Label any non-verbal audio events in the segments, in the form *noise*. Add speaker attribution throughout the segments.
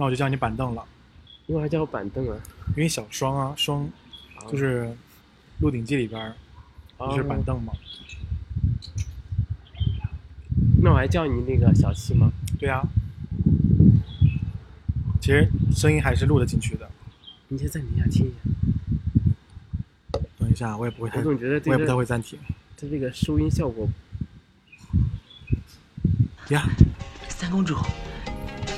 Speaker 1: 那我就叫你板凳了，因
Speaker 2: 为还叫我板凳啊，
Speaker 1: 因为小双啊双，就是《鹿鼎记》里边就是板凳嘛。
Speaker 2: 那我还叫你那个小七吗？
Speaker 1: 对啊。其实声音还是录得进去的。
Speaker 2: 你先暂停一下听一下。
Speaker 1: 等一下，我也不会太。
Speaker 2: 我总觉得。
Speaker 1: 我也不太会暂停。
Speaker 2: 它这个收音效果。
Speaker 1: 呀。
Speaker 3: 三公主。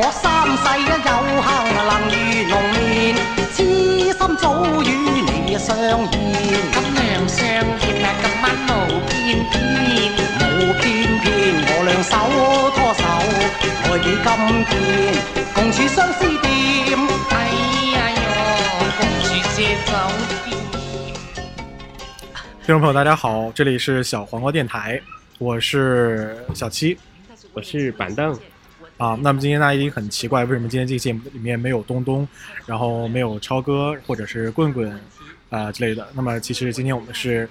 Speaker 4: 我三世一有幸能遇龙面，痴心早与你相见。
Speaker 5: 今日相见啊，今晚舞偏偏，
Speaker 4: 无偏偏我两手拖手，爱比今天共处相思店。
Speaker 5: 哎呀呀，共处相手。殿。
Speaker 1: 听众朋友，大家好，这里是小黄瓜电台，我是小七，
Speaker 2: 我是板凳。
Speaker 1: 啊，那么今天大家一定很奇怪，为什么今天这个节目里面没有东东，然后没有超哥或者是棍棍啊之类的？那么其实今天我们是，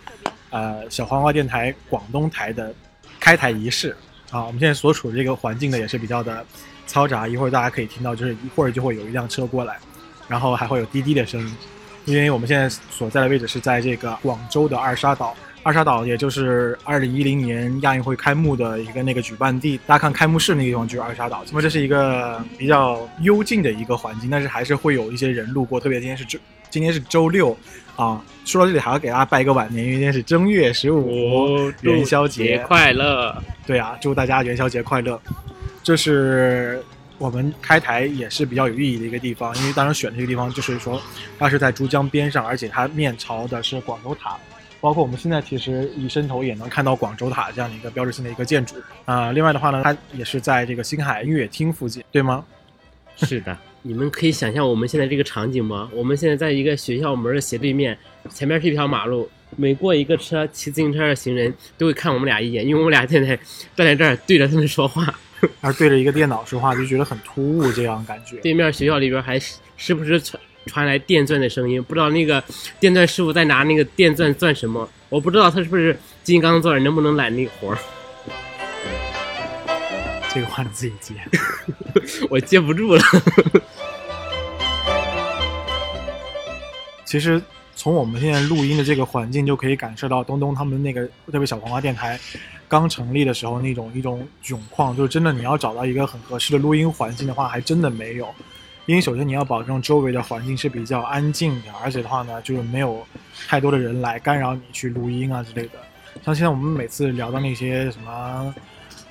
Speaker 1: 呃，小黄瓜电台广东台的开台仪式啊。我们现在所处的这个环境呢，也是比较的嘈杂，一会儿大家可以听到，就是一会儿就会有一辆车过来，然后还会有滴滴的声音，因为我们现在所在的位置是在这个广州的二沙岛。二沙岛，也就是二零一零年亚运会开幕的一个那个举办地。大家看开幕式那个地方就是二沙岛。那么这是一个比较幽静的一个环境，但是还是会有一些人路过。特别今天是周，今天是周六啊。说到这里，还要给大家拜一个晚年，因为今天是正月十五，元宵节
Speaker 2: 快乐。
Speaker 1: 对啊，祝大家元宵节快乐。这是我们开台也是比较有意义的一个地方，因为当时选这个地方，就是说它是在珠江边上，而且它面朝的是广州塔。包括我们现在其实一伸头也能看到广州塔这样的一个标志性的一个建筑啊。另外的话呢，它也是在这个星海音乐厅附近，对吗？
Speaker 2: 是的。*laughs* 你们可以想象我们现在这个场景吗？我们现在在一个学校门的斜对面，前面是一条马路，每过一个车骑自行车的行人都会看我们俩一眼，因为我们俩现在站在这儿对着他们说话，
Speaker 1: 而 *laughs* 对着一个电脑说话就觉得很突兀，这样感觉。
Speaker 2: 对面学校里边还时不时传。传来电钻的声音，不知道那个电钻师傅在拿那个电钻钻什么，我不知道他是不是金刚钻，能不能揽那个活儿。*laughs*
Speaker 1: 这个话你自己接，*laughs*
Speaker 2: 我接不住了。*laughs*
Speaker 1: 其实从我们现在录音的这个环境，就可以感受到东东他们那个特别小黄花电台刚成立的时候那种一种窘况，就是真的你要找到一个很合适的录音环境的话，还真的没有。因为首先你要保证周围的环境是比较安静的，而且的话呢，就是没有太多的人来干扰你去录音啊之类的。像现在我们每次聊到那些什么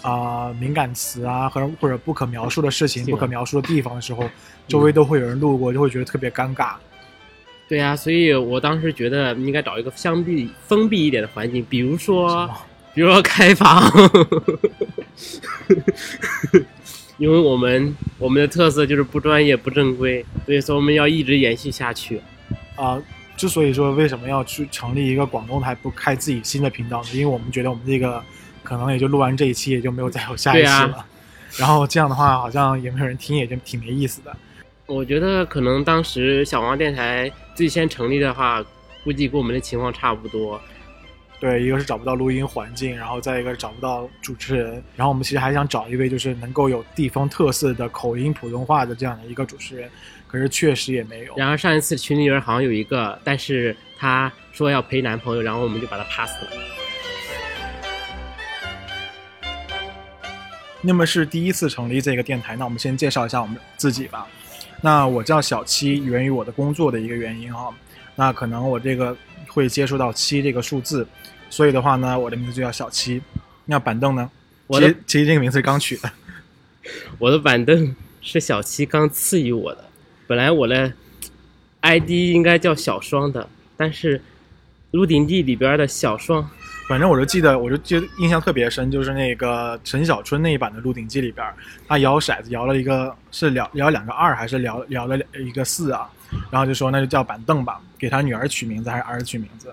Speaker 1: 啊敏感词啊，或者或者不可描述的事情、不可描述的地方的时候，周围都会有人路过，就会觉得特别尴尬。
Speaker 2: 对呀，所以我当时觉得应该找一个相对封闭一点的环境，比如说，比如说开房。*laughs* 因为我们我们的特色就是不专业不正规，所以说我们要一直延续下去。
Speaker 1: 啊，之所以说为什么要去成立一个广东台，不开自己新的频道呢？因为我们觉得我们这个可能也就录完这一期，也就没有再有下一期了。然后这样的话，好像也没有人听，也就挺没意思的。
Speaker 2: 我觉得可能当时小王电台最先成立的话，估计跟我们的情况差不多。
Speaker 1: 对，一个是找不到录音环境，然后再一个找不到主持人，然后我们其实还想找一位就是能够有地方特色的口音普通话的这样的一个主持人，可是确实也没有。
Speaker 2: 然后上一次群里人好像有一个，但是他说要陪男朋友，然后我们就把他 pass 了。
Speaker 1: 那么是第一次成立这个电台，那我们先介绍一下我们自己吧。那我叫小七，源于我的工作的一个原因哈，那可能我这个会接触到七这个数字。所以的话呢，我的名字就叫小七。那板凳呢？
Speaker 2: 我
Speaker 1: 其其实这个名字刚取的。*laughs*
Speaker 2: 我的板凳是小七刚赐予我的。本来我的 ID 应该叫小双的，但是《鹿鼎记》里边的小双，
Speaker 1: 反正我就记得，我就记得印象特别深，就是那个陈小春那一版的《鹿鼎记》里边，他摇骰子摇了一个，是摇摇两个二还是摇摇了两一个四啊？然后就说那就叫板凳吧，给他女儿取名字还是儿子取名字？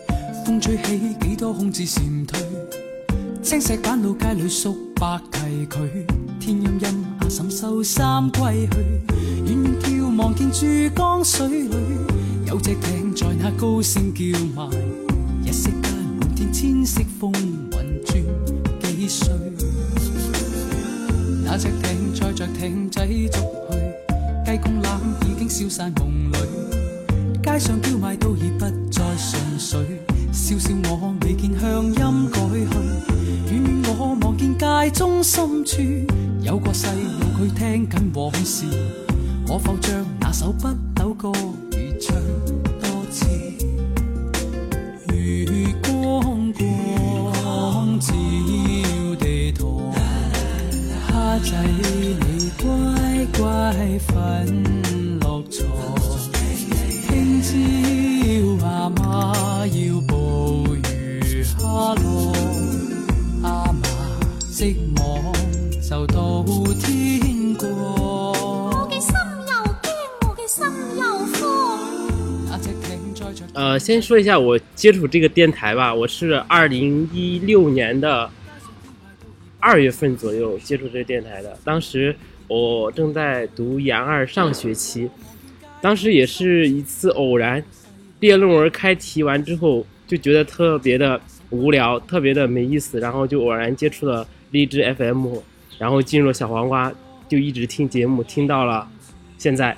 Speaker 6: 吹起几多空字渐退，青石板路街里数百崎佢，天阴阴阿婶收衫归去，远远眺望见珠江水里有只艇在那高声叫卖，一息间满天千色风云转几岁，那只艇载着艇仔逐去，鸡公榄已经消散梦里，街上叫卖。中心处有个细路佢听紧往事，可否将那首不朽歌如唱？
Speaker 2: 先说一下我接触这个电台吧，我是二零一六年的二月份左右接触这个电台的。当时我正在读研二上学期，当时也是一次偶然，毕业论文开题完之后就觉得特别的无聊，特别的没意思，然后就偶然接触了荔枝 FM，然后进入了小黄瓜，就一直听节目，听到了现在，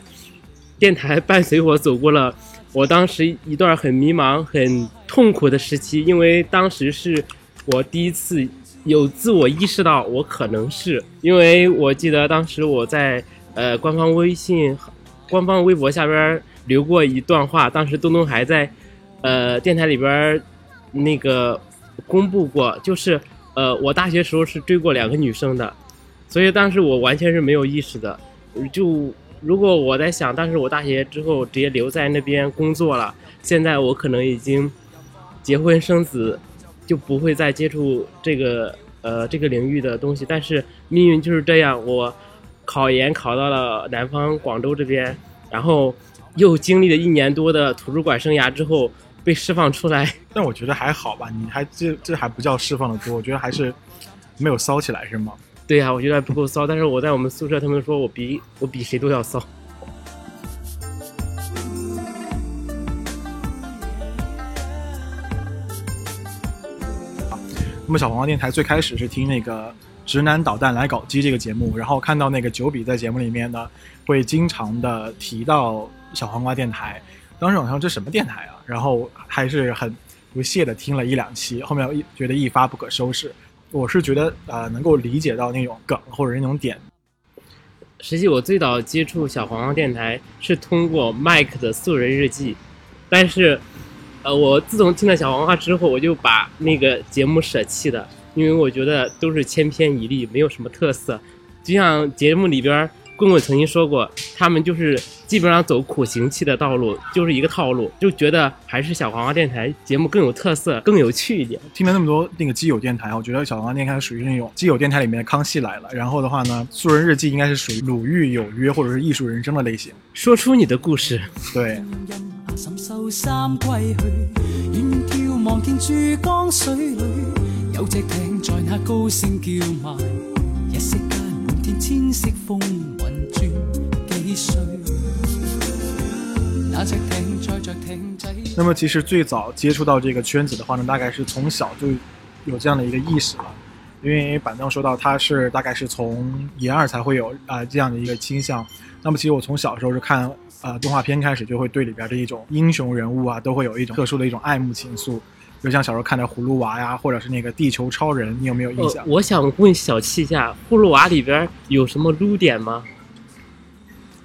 Speaker 2: 电台伴随我走过了。我当时一段很迷茫、很痛苦的时期，因为当时是我第一次有自我意识到我可能是，因为我记得当时我在呃官方微信、官方微博下边留过一段话，当时东东还在呃电台里边那个公布过，就是呃我大学时候是追过两个女生的，所以当时我完全是没有意识的，就。如果我在想，当时我大学之后直接留在那边工作了，现在我可能已经结婚生子，就不会再接触这个呃这个领域的东西。但是命运就是这样，我考研考到了南方广州这边，然后又经历了一年多的图书馆生涯之后，被释放出来。
Speaker 1: 但我觉得还好吧，你还这这还不叫释放的多，我觉得还是没有骚起来是吗？
Speaker 2: 对呀，我觉得不够骚，但是我在我们宿舍，他们说我比我比谁都要骚。
Speaker 1: 好，那么小黄瓜电台最开始是听那个《直男导弹来搞基》这个节目，然后看到那个九比在节目里面呢，会经常的提到小黄瓜电台。当时好像这什么电台啊？然后还是很不屑的听了一两期，后面一觉得一发不可收拾。我是觉得，呃，能够理解到那种梗或者那种点。
Speaker 2: 实际我最早接触小黄花电台是通过 Mike 的素人日记，但是，呃，我自从听了小黄花之后，我就把那个节目舍弃的，因为我觉得都是千篇一律，没有什么特色，就像节目里边。棍棍曾经说过，他们就是基本上走苦行期的道路，就是一个套路，就觉得还是小黄花电台节目更有特色、更有趣一点。
Speaker 1: 听了那么多那个基友电台，我觉得小黄花电台属于那种基友电台里面的康熙来了。然后的话呢，素人日记应该是属于鲁豫有约或者是艺术人生的类型。
Speaker 2: 说出你的故事，
Speaker 1: 对。
Speaker 6: 那
Speaker 1: 么其实最早接触到这个圈子的话呢，大概是从小就有这样的一个意识了。因为板凳说到他是大概是从研二才会有啊这样的一个倾向。那么其实我从小时候是看呃动画片开始，就会对里边的一种英雄人物啊，都会有一种特殊的一种爱慕情愫。就像小时候看的《葫芦娃》呀，或者是那个《地球超人》，你有没有印象？
Speaker 2: 我想问小七一下，《葫芦娃》里边有什么撸点吗？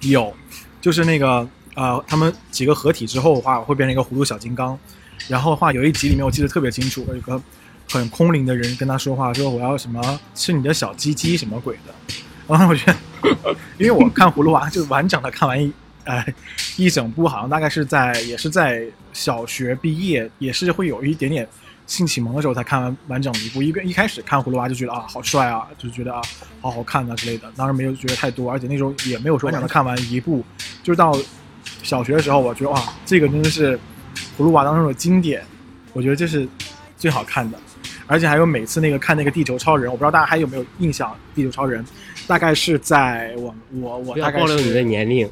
Speaker 1: 有，就是那个呃，他们几个合体之后的话，会变成一个葫芦小金刚。然后的话，有一集里面我记得特别清楚，有个很空灵的人跟他说话，说我要什么吃你的小鸡鸡什么鬼的。然后我觉得，因为我看葫芦娃就完整的看完，呃，一整部好像大概是在也是在小学毕业，也是会有一点点。性启蒙的时候才看完完整一部，一个一开始看葫芦娃就觉得啊好帅啊，就觉得啊好好看啊之类的，当然没有觉得太多，而且那时候也没有说完整的看完一部，就是到小学的时候，我觉得哇，这个真的是葫芦娃当中的经典，我觉得这是最好看的，而且还有每次那个看那个地球超人，我不知道大家还有没有印象，地球超人大概是在我我我大概
Speaker 2: 是你的年龄。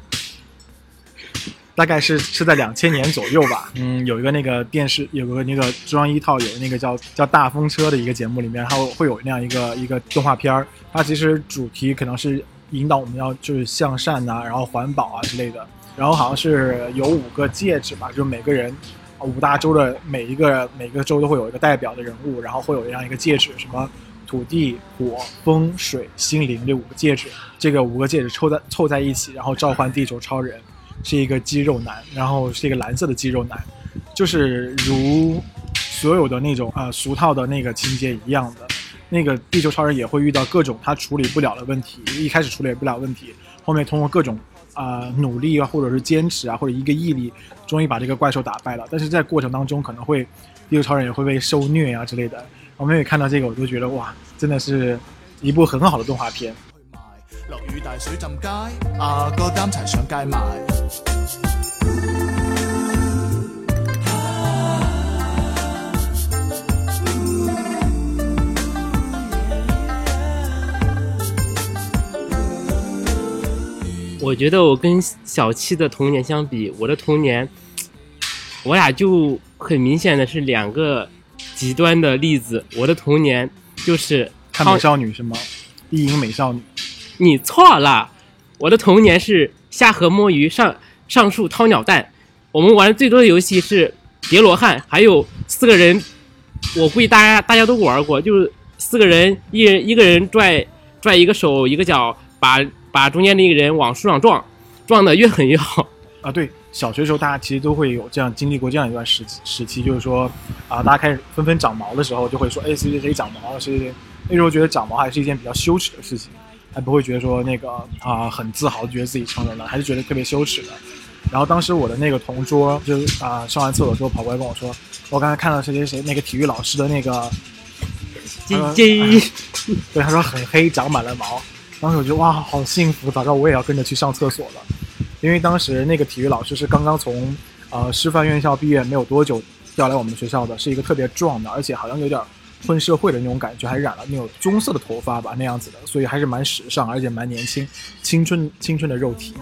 Speaker 1: 大概是是在两千年左右吧。嗯，有一个那个电视，有个那个中央一套，有那个叫叫大风车的一个节目里面，然后会有那样一个一个动画片儿。它其实主题可能是引导我们要就是向善呐，然后环保啊之类的。然后好像是有五个戒指吧，就是每个人，五大洲的每一个每个洲都会有一个代表的人物，然后会有这样一个戒指，什么土地、火、风、水、心灵这五个戒指，这个五个戒指凑在凑在一起，然后召唤地球超人。是一个肌肉男，然后是一个蓝色的肌肉男，就是如所有的那种啊俗套的那个情节一样的，那个地球超人也会遇到各种他处理不了的问题，一开始处理不了问题，后面通过各种啊努力啊或者是坚持啊或者一个毅力，终于把这个怪兽打败了。但是在过程当中可能会地球超人也会被受虐啊之类的。我每每看到这个，我都觉得哇，真的是一部很好的动画片。
Speaker 7: 落雨大水浸街，街阿、哥担柴上
Speaker 2: 我觉得我跟小七的童年相比，我的童年，我俩就很明显的是两个极端的例子。我的童年就是
Speaker 1: 看美少女是吗？异形美少女。
Speaker 2: 你错了，我的童年是下河摸鱼，上上树掏鸟蛋。我们玩最多的游戏是叠罗汉，还有四个人，我估计大家大家都玩过，就是四个人，一人一个人拽拽一个手一个脚，把把中间那个人往树上撞，撞的越狠越好 *laughs*
Speaker 1: 啊！对，小学时候大家其实都会有这样经历过这样一段时时期，就是说啊，大家开始纷纷长毛的时候，就会说哎谁谁谁长毛了谁谁谁。那时候觉得长毛还是一件比较羞耻的事情。还不会觉得说那个啊很自豪，觉得自己成人了，还是觉得特别羞耻的。然后当时我的那个同桌就啊上完厕所之后跑过来跟我说：“我刚才看到谁谁谁那个体育老师的那个
Speaker 2: 鸡鸡，
Speaker 1: 对他说很黑，长满了毛。”当时我觉得哇好幸福，早知道我也要跟着去上厕所了。因为当时那个体育老师是刚刚从呃师范院校毕业没有多久调来我们学校的是一个特别壮的，而且好像有点。混社会的那种感觉，还染了那种棕色的头发吧，那样子的，所以还是蛮时尚，而且蛮年轻，青春青春的肉体。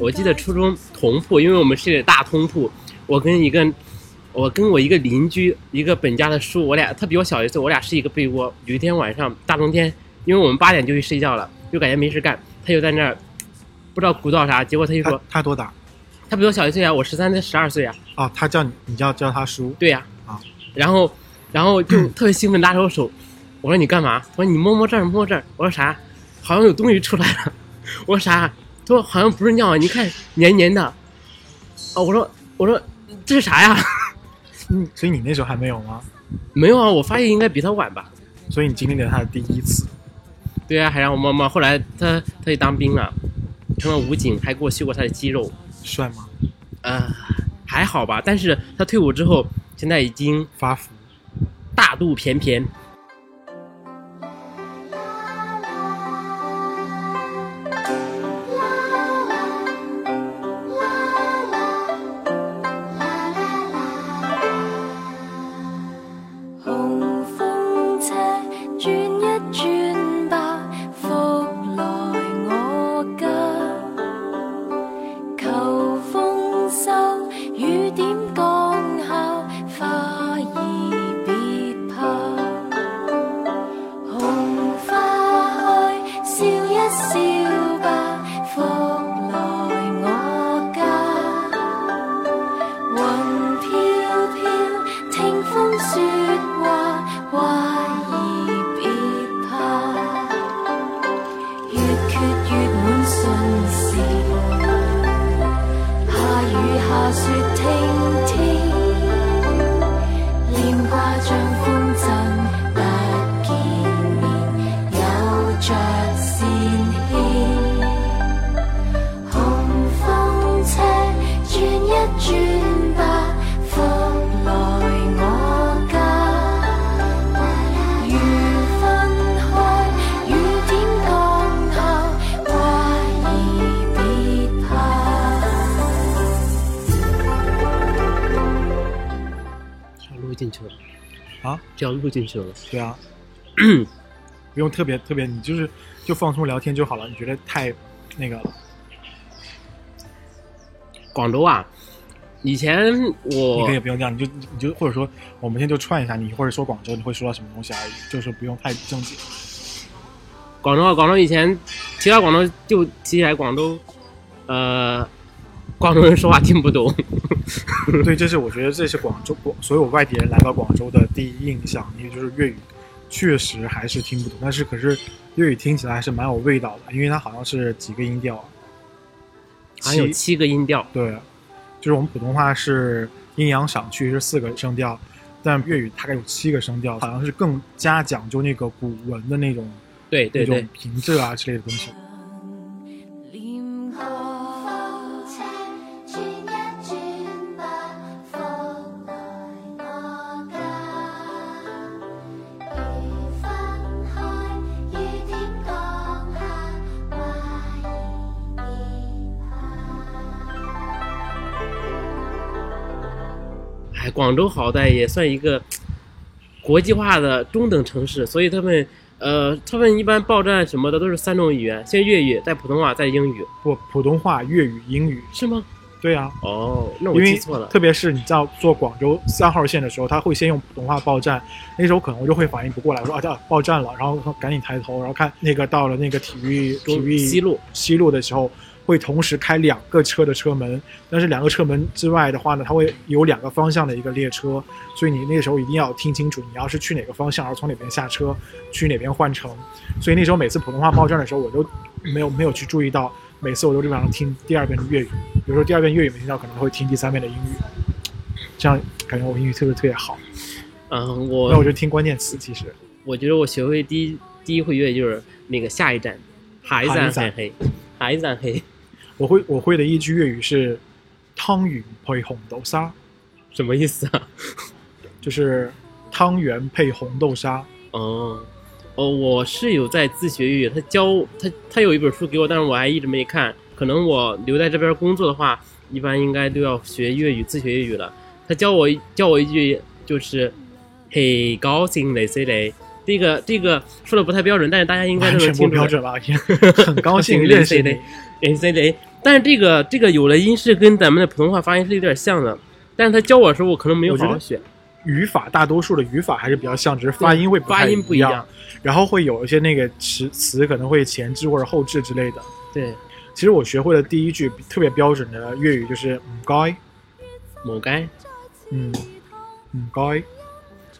Speaker 2: 我记得初中同铺，因为我们是大通铺，我跟一个我跟我一个邻居，一个本家的叔，我俩他比我小一岁，我俩是一个被窝。有一天晚上大冬天，因为我们八点就去睡觉了，就感觉没事干，他就在那儿不知道鼓捣啥，结果他就说：“
Speaker 1: 他多大？
Speaker 2: 他比我小一岁啊，我十三，岁，十二岁啊。”
Speaker 1: 哦，他叫你，你叫叫他叔。
Speaker 2: 对呀。然后，然后就特别兴奋，拉着我手，我说你干嘛？我说你摸摸这儿，摸摸这儿。我说啥？好像有东西出来了。我说啥？他说好像不是尿，你看黏黏的。哦，我说我说这是啥呀？
Speaker 1: 嗯，*laughs* 所以你那时候还没有吗？
Speaker 2: 没有啊，我发现应该比他晚吧。
Speaker 1: 所以你经历了他的第一次。
Speaker 2: 对啊，还让我摸摸。后来他他也当兵了，成了武警，还给我秀过他的肌肉。
Speaker 1: 帅吗？
Speaker 2: 呃，还好吧，但是他退伍之后。现在已经
Speaker 1: 发福，
Speaker 2: 大肚便便。进去了，
Speaker 1: 啊，
Speaker 2: 加入进去了，
Speaker 1: 对啊，*clears throat* 不用特别特别，你就是就放松聊天就好了。你觉得太那个？了？
Speaker 2: 广州啊，以前我，
Speaker 1: 你可以不用这样，你就你就或者说，我们现在就串一下，你或者说广州，你会说到什么东西而已，就是不用太正经。
Speaker 2: 广州啊，广州以前提到广州就提起来广州，呃。广州人说话听不懂，*laughs*
Speaker 1: 对，这是我觉得这是广州广所有外地人来到广州的第一印象，因为就是粤语确实还是听不懂，但是可是粤语听起来还是蛮有味道的，因为它好像是几个音调，
Speaker 2: 还有七个音调，
Speaker 1: 对，就是我们普通话是阴阳上去是四个声调，但粤语大概有七个声调，好像是更加讲究那个古文的那种
Speaker 2: 对对对
Speaker 1: 平仄啊之类的东西。
Speaker 2: 广州好歹也算一个国际化的中等城市，所以他们呃，他们一般报站什么的都是三种语言，先粤语，再普通话，再英语，
Speaker 1: 不，普通话、粤语、英语，
Speaker 2: 是吗？
Speaker 1: 对呀。
Speaker 2: 哦，那我记错了。
Speaker 1: 特别是你在坐广州三号线的时候，他会先用普通话报站，那时候可能我就会反应不过来，说啊，叫报站了，然后赶紧抬头，然后看那个到了那个体育体育
Speaker 2: 西路
Speaker 1: 西路的时候。会同时开两个车的车门，但是两个车门之外的话呢，它会有两个方向的一个列车，所以你那个时候一定要听清楚，你要是去哪个方向，后从哪边下车，去哪边换乘。所以那时候每次普通话报站的时候，我都没有没有去注意到，每次我都基本上听第二遍粤语，有时候第二遍粤语没听到，可能会听第三遍的英语，这样感觉我英语特别特别好。
Speaker 2: 嗯，我
Speaker 1: 那我就听关键词。其实
Speaker 2: 我觉得我学会第一第一会粤语就是那个下一站，
Speaker 1: 海
Speaker 2: 在黑，海湛黑。
Speaker 1: 我会我会的一句粤语是，汤圆配红豆沙，
Speaker 2: 什么意思啊？
Speaker 1: 就是汤圆配红豆沙。
Speaker 2: 哦哦，我是有在自学粤语，他教他他有一本书给我，但是我还一直没看。可能我留在这边工作的话，一般应该都要学粤语，自学粤语了。他教我教我一句就是，很高兴嘞嘞嘞。这个这个说的不太标准，但是大家
Speaker 1: 应该
Speaker 2: 都是。
Speaker 1: 部标准了。*laughs* 很高兴 *laughs* 认识你。
Speaker 2: A C D a 但是这个这个有的音是跟咱们的普通话发音是有点像的，但是他教我的时候，我可能没有好好学。
Speaker 1: 语法大多数的语法还是比较像，只是发音会
Speaker 2: 发音不一样，
Speaker 1: 然后会有一些那个词词可能会前置或者后置之类的。
Speaker 2: 对，
Speaker 1: 其实我学会的第一句特别标准的粤语就是“唔该”，
Speaker 2: 唔该，
Speaker 1: 嗯，唔该，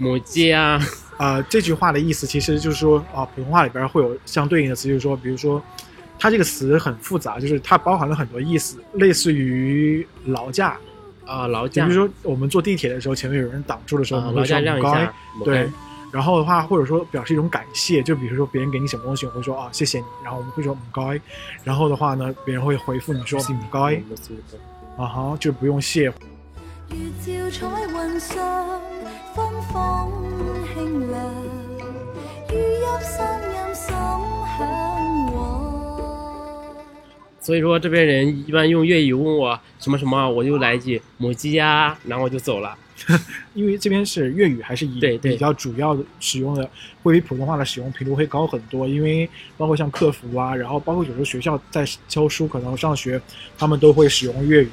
Speaker 2: 唔借啊
Speaker 1: 啊！这句话的意思其实就是说啊，普通话里边会有相对应的词，就是说，比如说。它这个词很复杂，就是它包含了很多意思，类似于劳驾，
Speaker 2: 啊劳
Speaker 1: 驾，比如说我们坐地铁的时候，前面有人挡住的时候，我
Speaker 2: 们会说“
Speaker 1: 唔该”，
Speaker 2: 对。
Speaker 1: 然后的话，或者说表示一种感谢，就比如说别人给你什么东西，我会说“啊谢谢你”，然后我们会说“唔该”，然后的话呢，别人会回复你说“唔该”，啊哈，就不用谢。
Speaker 8: 月照上
Speaker 2: 所以说这边人一般用粤语问我什么什么，我就来一句母鸡呀，然后我就走了。*laughs*
Speaker 1: 因为这边是粤语还是以
Speaker 2: 对
Speaker 1: 比较主要的使用的，会比普通话的使用频率会高很多。因为包括像客服啊，然后包括有时候学校在教书，可能上学他们都会使用粤语。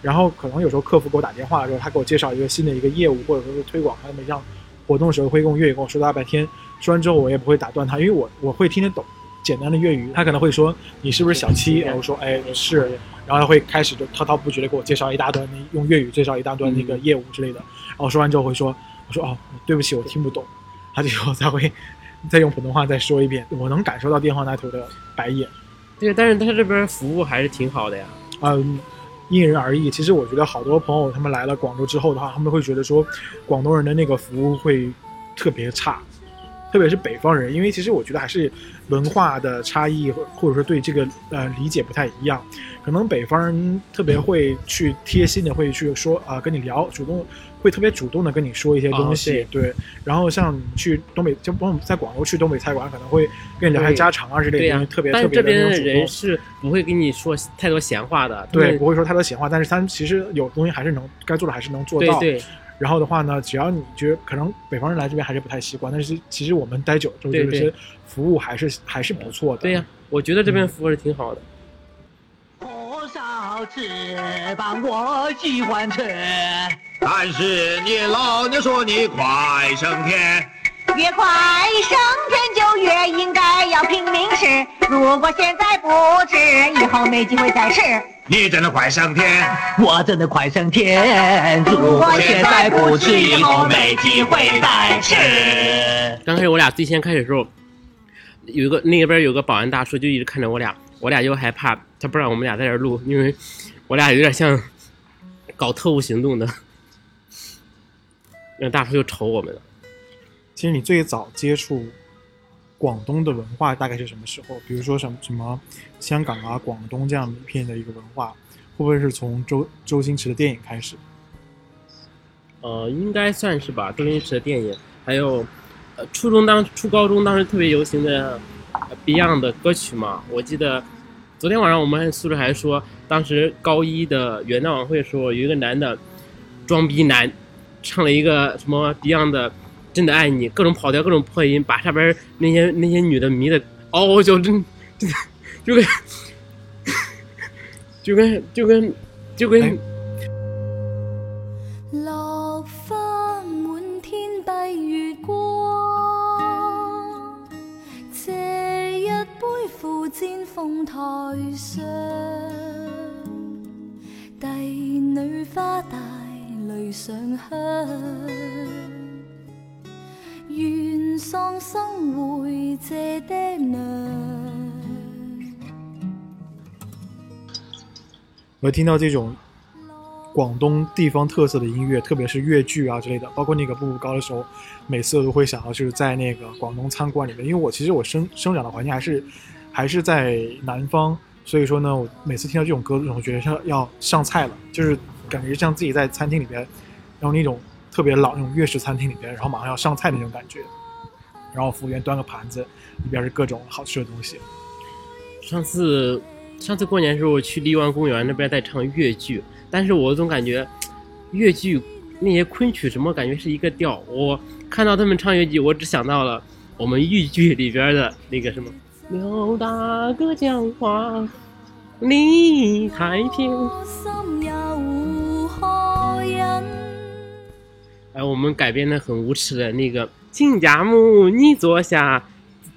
Speaker 1: 然后可能有时候客服给我打电话的时候，他给我介绍一个新的一个业务，或者说是推广他们一项活动的时候，会用粤语跟我说。大半天说完之后，我也不会打断他，因为我我会听得懂。简单的粤语，他可能会说你是不是小七，然后说哎是，然后他会开始就滔滔不绝的给我介绍一大段，用粤语介绍一大段那个业务之类的，然后说完之后会说我说哦对不起我听不懂，他就才会再用普通话再说一遍，我能感受到电话那头的白眼。
Speaker 2: 对，但是他这边服务还是挺好的呀。
Speaker 1: 嗯，因人而异。其实我觉得好多朋友他们来了广州之后的话，他们会觉得说广东人的那个服务会特别差。特别是北方人，因为其实我觉得还是文化的差异，或或者说对这个呃理解不太一样。可能北方人特别会去贴心的，会去说啊跟你聊，主动会特别主动的跟你说一些东西。对，然后像去东北，就包括在广州去东北菜馆，可能会跟你聊些家常啊之类的
Speaker 2: 东
Speaker 1: 西，特
Speaker 2: 别
Speaker 1: 特别的
Speaker 2: 那种，
Speaker 1: 但是这边
Speaker 2: 人是不会跟你说太多闲话的，
Speaker 1: 对，不会说太多闲话，但是他其实有东西还是能，该做的还是能做到。
Speaker 2: 对对。
Speaker 1: 然后的话呢，只要你觉得可能北方人来这边还是不太习惯，但是其实我们待久了，之觉得些服务还是还是不错的。
Speaker 2: 对呀，我觉得这边服务是挺好的。
Speaker 4: 火烧翅膀，我喜欢吃。
Speaker 9: 但是你老，娘说你快升天，
Speaker 5: 越快升天就越应该要拼命吃。如果现在不吃，以后没机会再吃。
Speaker 9: 你真的快上天，
Speaker 4: 我真的快上天，如果现在不吃以后没机会再吃。
Speaker 2: 刚开始我俩最先开始的时候，有一个那边有个保安大叔就一直看着我俩，我俩又害怕他不让我们俩在这录，因为我俩有点像搞特务行动的，那大叔就瞅我们了。
Speaker 1: 其实你最早接触。广东的文化大概是什么时候？比如说什么什么，香港啊，广东这样一片的一个文化，会不会是从周周星驰的电影开始？
Speaker 2: 呃，应该算是吧。周星驰的电影，还有，呃，初中当初高中当时特别流行的 Beyond 的歌曲嘛。我记得昨天晚上我们宿舍还说，当时高一的元旦晚会的时候，有一个男的装逼男，唱了一个什么 Beyond 的。真的爱你，各种跑调，各种破音，把下边那些那些女的迷的嗷嗷叫，真真的就跟就跟就跟就跟。
Speaker 1: 我听到这种广东地方特色的音乐，特别是粤剧啊之类的，包括那个步步高的时候，每次都会想到就是在那个广东餐馆里面。因为我其实我生生长的环境还是还是在南方，所以说呢，我每次听到这种歌，总觉得要上菜了，就是感觉像自己在餐厅里边，然后那种特别老那种粤式餐厅里边，然后马上要上菜那种感觉，然后服务员端个盘子，里边是各种好吃的东西。
Speaker 2: 上次。上次过年的时候，我去荔湾公园那边在唱越剧，但是我总感觉，越剧那些昆曲什么，感觉是一个调。我看到他们唱越剧，我只想到了我们豫剧里边的那个什么。刘大哥讲话理太
Speaker 8: 偏。
Speaker 2: 哎，我们改编的很无耻的那个亲家母，你坐下，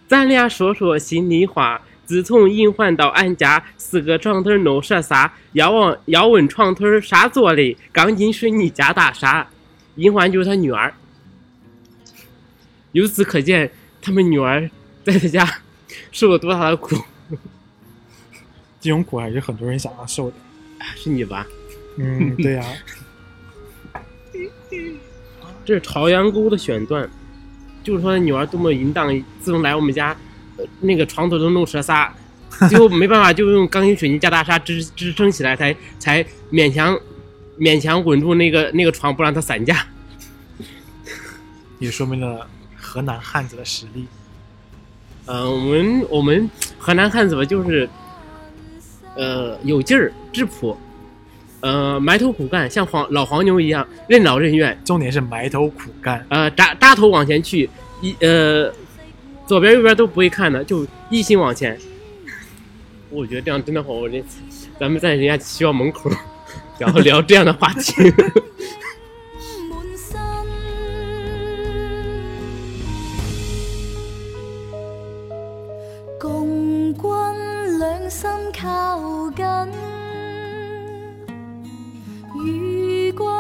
Speaker 2: 咱俩说说心里话。自从银环到俺家，四个床腿弄啥啥，要问要问床腿啥做的，钢筋水泥加大沙，银环就是他女儿。由此可见，他们女儿在他家受了多大的苦，
Speaker 1: 这种苦还是很多人想要受的。
Speaker 2: 是你吧？
Speaker 1: 嗯，对呀。*laughs*
Speaker 2: 这是朝阳沟的选段，就是说女儿多么淫荡，自从来我们家。那个床头都弄折沙，最 *laughs* 后没办法就用钢筋水泥加大沙支支撑起来，才才勉强勉强稳住那个那个床，不让它散架。
Speaker 1: 也说明了河南汉子的实力。
Speaker 2: 嗯，我们我们河南汉子吧，就是呃有劲儿、质朴，呃埋头苦干，像黄老黄牛一样任劳任怨。
Speaker 1: 重点是埋头苦干。
Speaker 2: 呃，扎扎头往前去一呃。左边右边都不会看的，就一心往前。我觉得这样真的好，我这咱们在人家学校门口，然后聊这样的话题。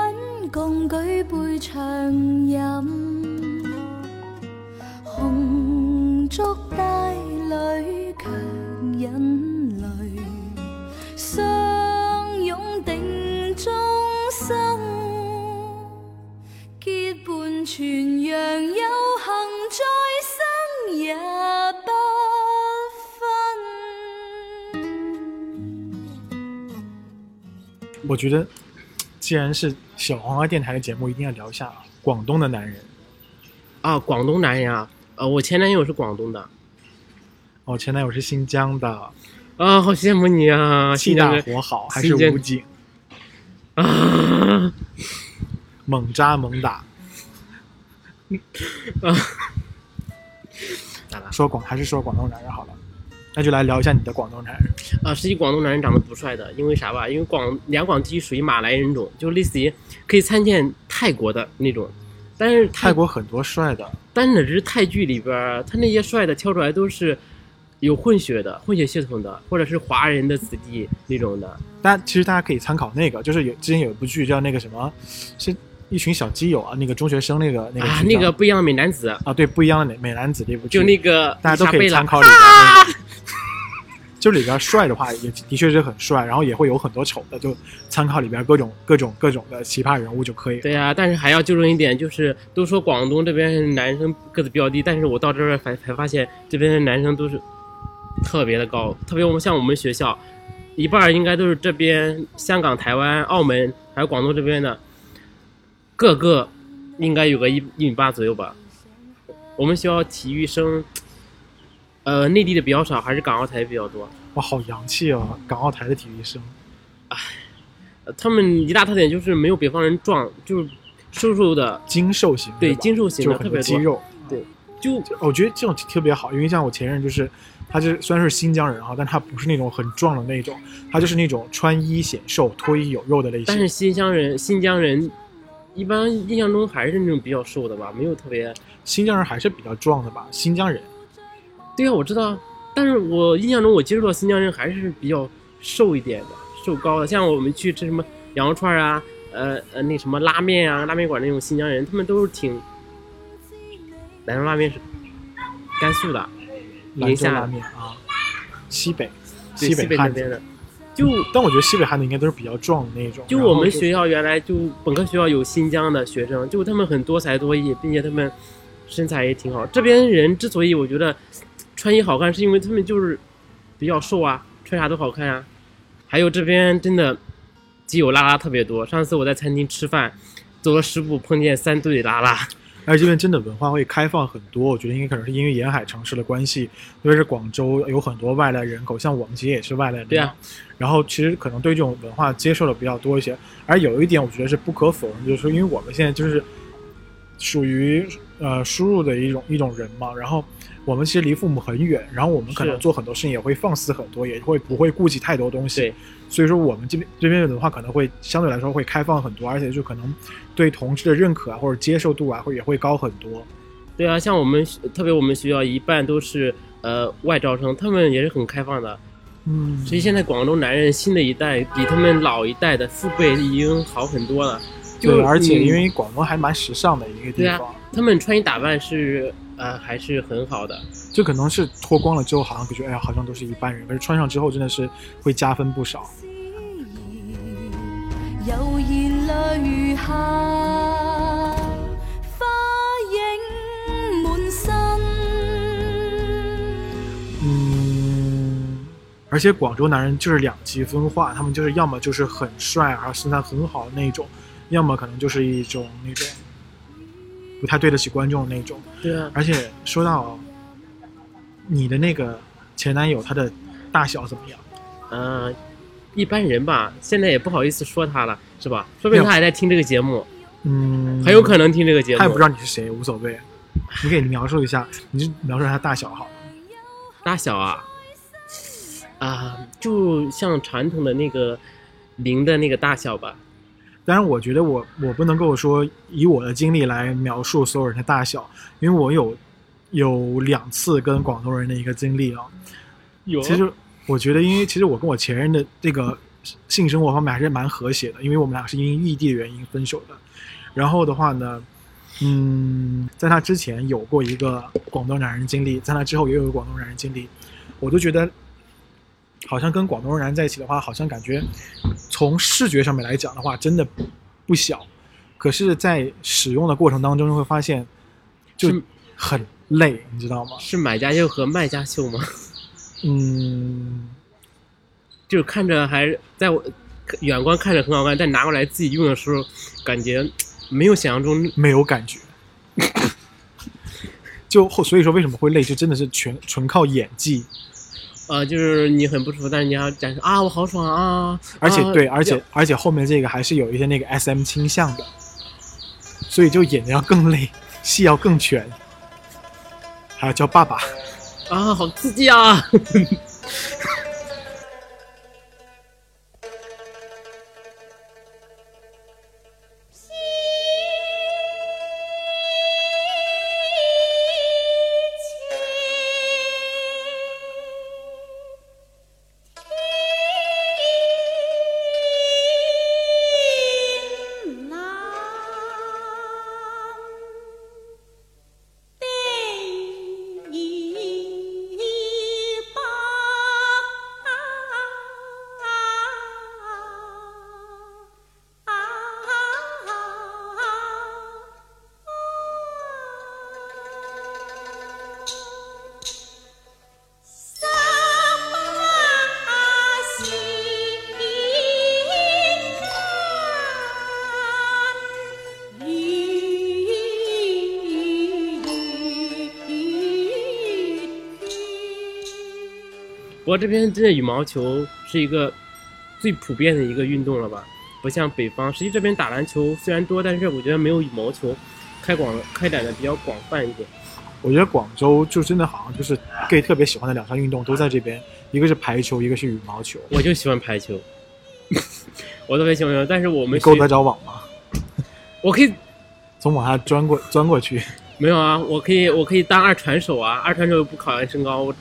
Speaker 8: 与举杯畅饮，红。祝低里却引泪，相拥定终生，结伴全羊有幸再生也不分。
Speaker 1: 我觉得，既然是小黄鸭电台的节目，一定要聊一下广东的男人。
Speaker 2: 啊，广东男人啊。呃，我前男友是广东的，
Speaker 1: 哦，前男友是新疆的，
Speaker 2: 啊，好羡慕你啊！新疆
Speaker 1: 活好还是武警？
Speaker 2: 啊，*laughs*
Speaker 1: 猛扎猛打。*laughs*
Speaker 2: 啊，
Speaker 1: 说广还是说广东男人好了？那就来聊一下你的广东男人。
Speaker 2: 啊，实际广东男人长得不帅的，因为啥吧？因为广两广地区属于马来人种，就类似于可以参见泰国的那种。但是
Speaker 1: 泰国很多帅的，
Speaker 2: 但是只是泰剧里边他那些帅的挑出来都是有混血的、混血系统的，或者是华人的子弟那种的。
Speaker 1: 大家其实大家可以参考那个，就是有之前有一部剧叫那个什么，是一群小基友啊，那个中学生那个那个。
Speaker 2: 啊，那个不一样的美男子
Speaker 1: 啊，对，不一样的美美男子那部剧，
Speaker 2: 就那个
Speaker 1: 大家都可以参考里个 *laughs* 就里边帅的话也的确是很帅，然后也会有很多丑的，就参考里边各种各种各种的奇葩人物就可以
Speaker 2: 对啊，但是还要纠正一点，就是都说广东这边男生个子比较低，但是我到这边才才发现，这边的男生都是特别的高，特别我们像我们学校，一半应该都是这边香港、台湾、澳门还有广东这边的，个个应该有个一一米八左右吧。我们学校体育生。呃，内地的比较少，还是港澳台比较多。
Speaker 1: 哇，好洋气啊！港澳台的体育生，
Speaker 2: 哎，他们一大特点就是没有北方人壮，就是瘦瘦的
Speaker 1: 精瘦型。
Speaker 2: 对，精瘦型的特别
Speaker 1: 肌肉。
Speaker 2: 对，就
Speaker 1: 我觉得这种特别好，因为像我前任就是，他就是虽然是新疆人哈，但他不是那种很壮的那种，他就是那种穿衣显瘦脱衣有肉的类型。
Speaker 2: 但是新疆人，新疆人一般印象中还是那种比较瘦的吧？没有特别，
Speaker 1: 新疆人还是比较壮的吧？新疆人。
Speaker 2: 对呀，我知道，但是我印象中我接触到新疆人还是比较瘦一点的，瘦高的，像我们去吃什么羊肉串啊，呃呃那什么拉面啊，拉面馆那种新疆人，他们都是挺兰州拉面是甘肃的，宁夏
Speaker 1: 啊，西北，
Speaker 2: 西北那边的，就，
Speaker 1: 但我觉得西北汉的应该都是比较壮那种。
Speaker 2: 就我们学校原来就本科学校有新疆的学生，就他们很多才多艺，并且他们身材也挺好。这边人之所以我觉得。穿衣好看是因为他们就是比较瘦啊，穿啥都好看啊。还有这边真的基友拉拉特别多，上次我在餐厅吃饭，走了十步碰见三对拉拉。*laughs*
Speaker 1: 而且这边真的文化会开放很多，我觉得应该可能是因为沿海城市的关系，特别是广州有很多外来人口，像我们其实也是外来人。然后其实可能对这种文化接受的比较多一些。而有一点我觉得是不可否认，就是说因为我们现在就是属于呃输入的一种一种人嘛，然后。我们其实离父母很远，然后我们可能做很多事情也会放肆很多，也会不会顾及太多东西。
Speaker 2: 对，
Speaker 1: 所以说我们这边这边的话，可能会相对来说会开放很多，而且就可能对同志的认可啊或者接受度啊，会也会高很多。
Speaker 2: 对啊，像我们特别我们学校一半都是呃外招生，他们也是很开放的。
Speaker 1: 嗯，
Speaker 2: 所以现在广州男人新的一代比他们老一代的父辈已经好很多了。
Speaker 1: 对，而且因为广东还蛮时尚的一个地方，
Speaker 2: 他们穿衣打扮是。呃，还是很好的。
Speaker 1: 就可能是脱光了之后，好像感觉哎呀，好像都是一般人。可是穿上之后，真的是会加分不少。嗯，而且广州男人就是两极分化，他们就是要么就是很帅，然后身材很好的那种，要么可能就是一种那种。不太对得起观众那种，
Speaker 2: 对啊。
Speaker 1: 而且说到你的那个前男友，他的大小怎么样？
Speaker 2: 呃，一般人吧，现在也不好意思说他了，是吧？说不定他还在听这个节目，
Speaker 1: 嗯，
Speaker 2: 很有可能听这个节目。
Speaker 1: 他也不知道你是谁，无所谓。你可以描述一下，你描述他大小好。
Speaker 2: 大小啊，啊，就像传统的那个零的那个大小吧。
Speaker 1: 但是我觉得我我不能够说以我的经历来描述所有人的大小，因为我有有两次跟广东人的一个经历啊。
Speaker 2: 有。
Speaker 1: 其实我觉得，因为其实我跟我前任的这个性生活方面还是蛮和谐的，因为我们俩是因异地的原因分手的。然后的话呢，嗯，在他之前有过一个广东男人经历，在他之后也有个广东男人经历，我都觉得好像跟广东人在一起的话，好像感觉。从视觉上面来讲的话，真的不小，可是，在使用的过程当中会发现，就很累，你知道吗？
Speaker 2: 是买家秀和卖家秀吗？*laughs*
Speaker 1: 嗯，
Speaker 2: 就看着还在我远观看着很好看，但拿过来自己用的时候，感觉没有想象中
Speaker 1: 没有感觉，*laughs* 就所以说为什么会累，就真的是全纯靠演技。
Speaker 2: 呃，就是你很不舒服，但是你要展示啊，我好爽啊！
Speaker 1: 而且对，而且而且后面这个还是有一些那个 S M 倾向的，所以就演的要更累，戏要更全，还要叫爸爸
Speaker 2: 啊，好刺激啊！*laughs* 我这边真的羽毛球是一个最普遍的一个运动了吧？不像北方，实际这边打篮球虽然多，但是我觉得没有羽毛球开广开展的比较广泛一点。
Speaker 1: 我觉得广州就真的好像就是 gay 特别喜欢的两项运动都在这边，*laughs* 一个是排球，一个是羽毛球。
Speaker 2: 我就喜欢排球，*laughs* 我特别喜欢。但是我们
Speaker 1: 够得着网吗？*laughs*
Speaker 2: 我可以
Speaker 1: 从网上钻过钻过去。
Speaker 2: 没有啊，我可以，我可以当二传手啊，二传手不考验身高。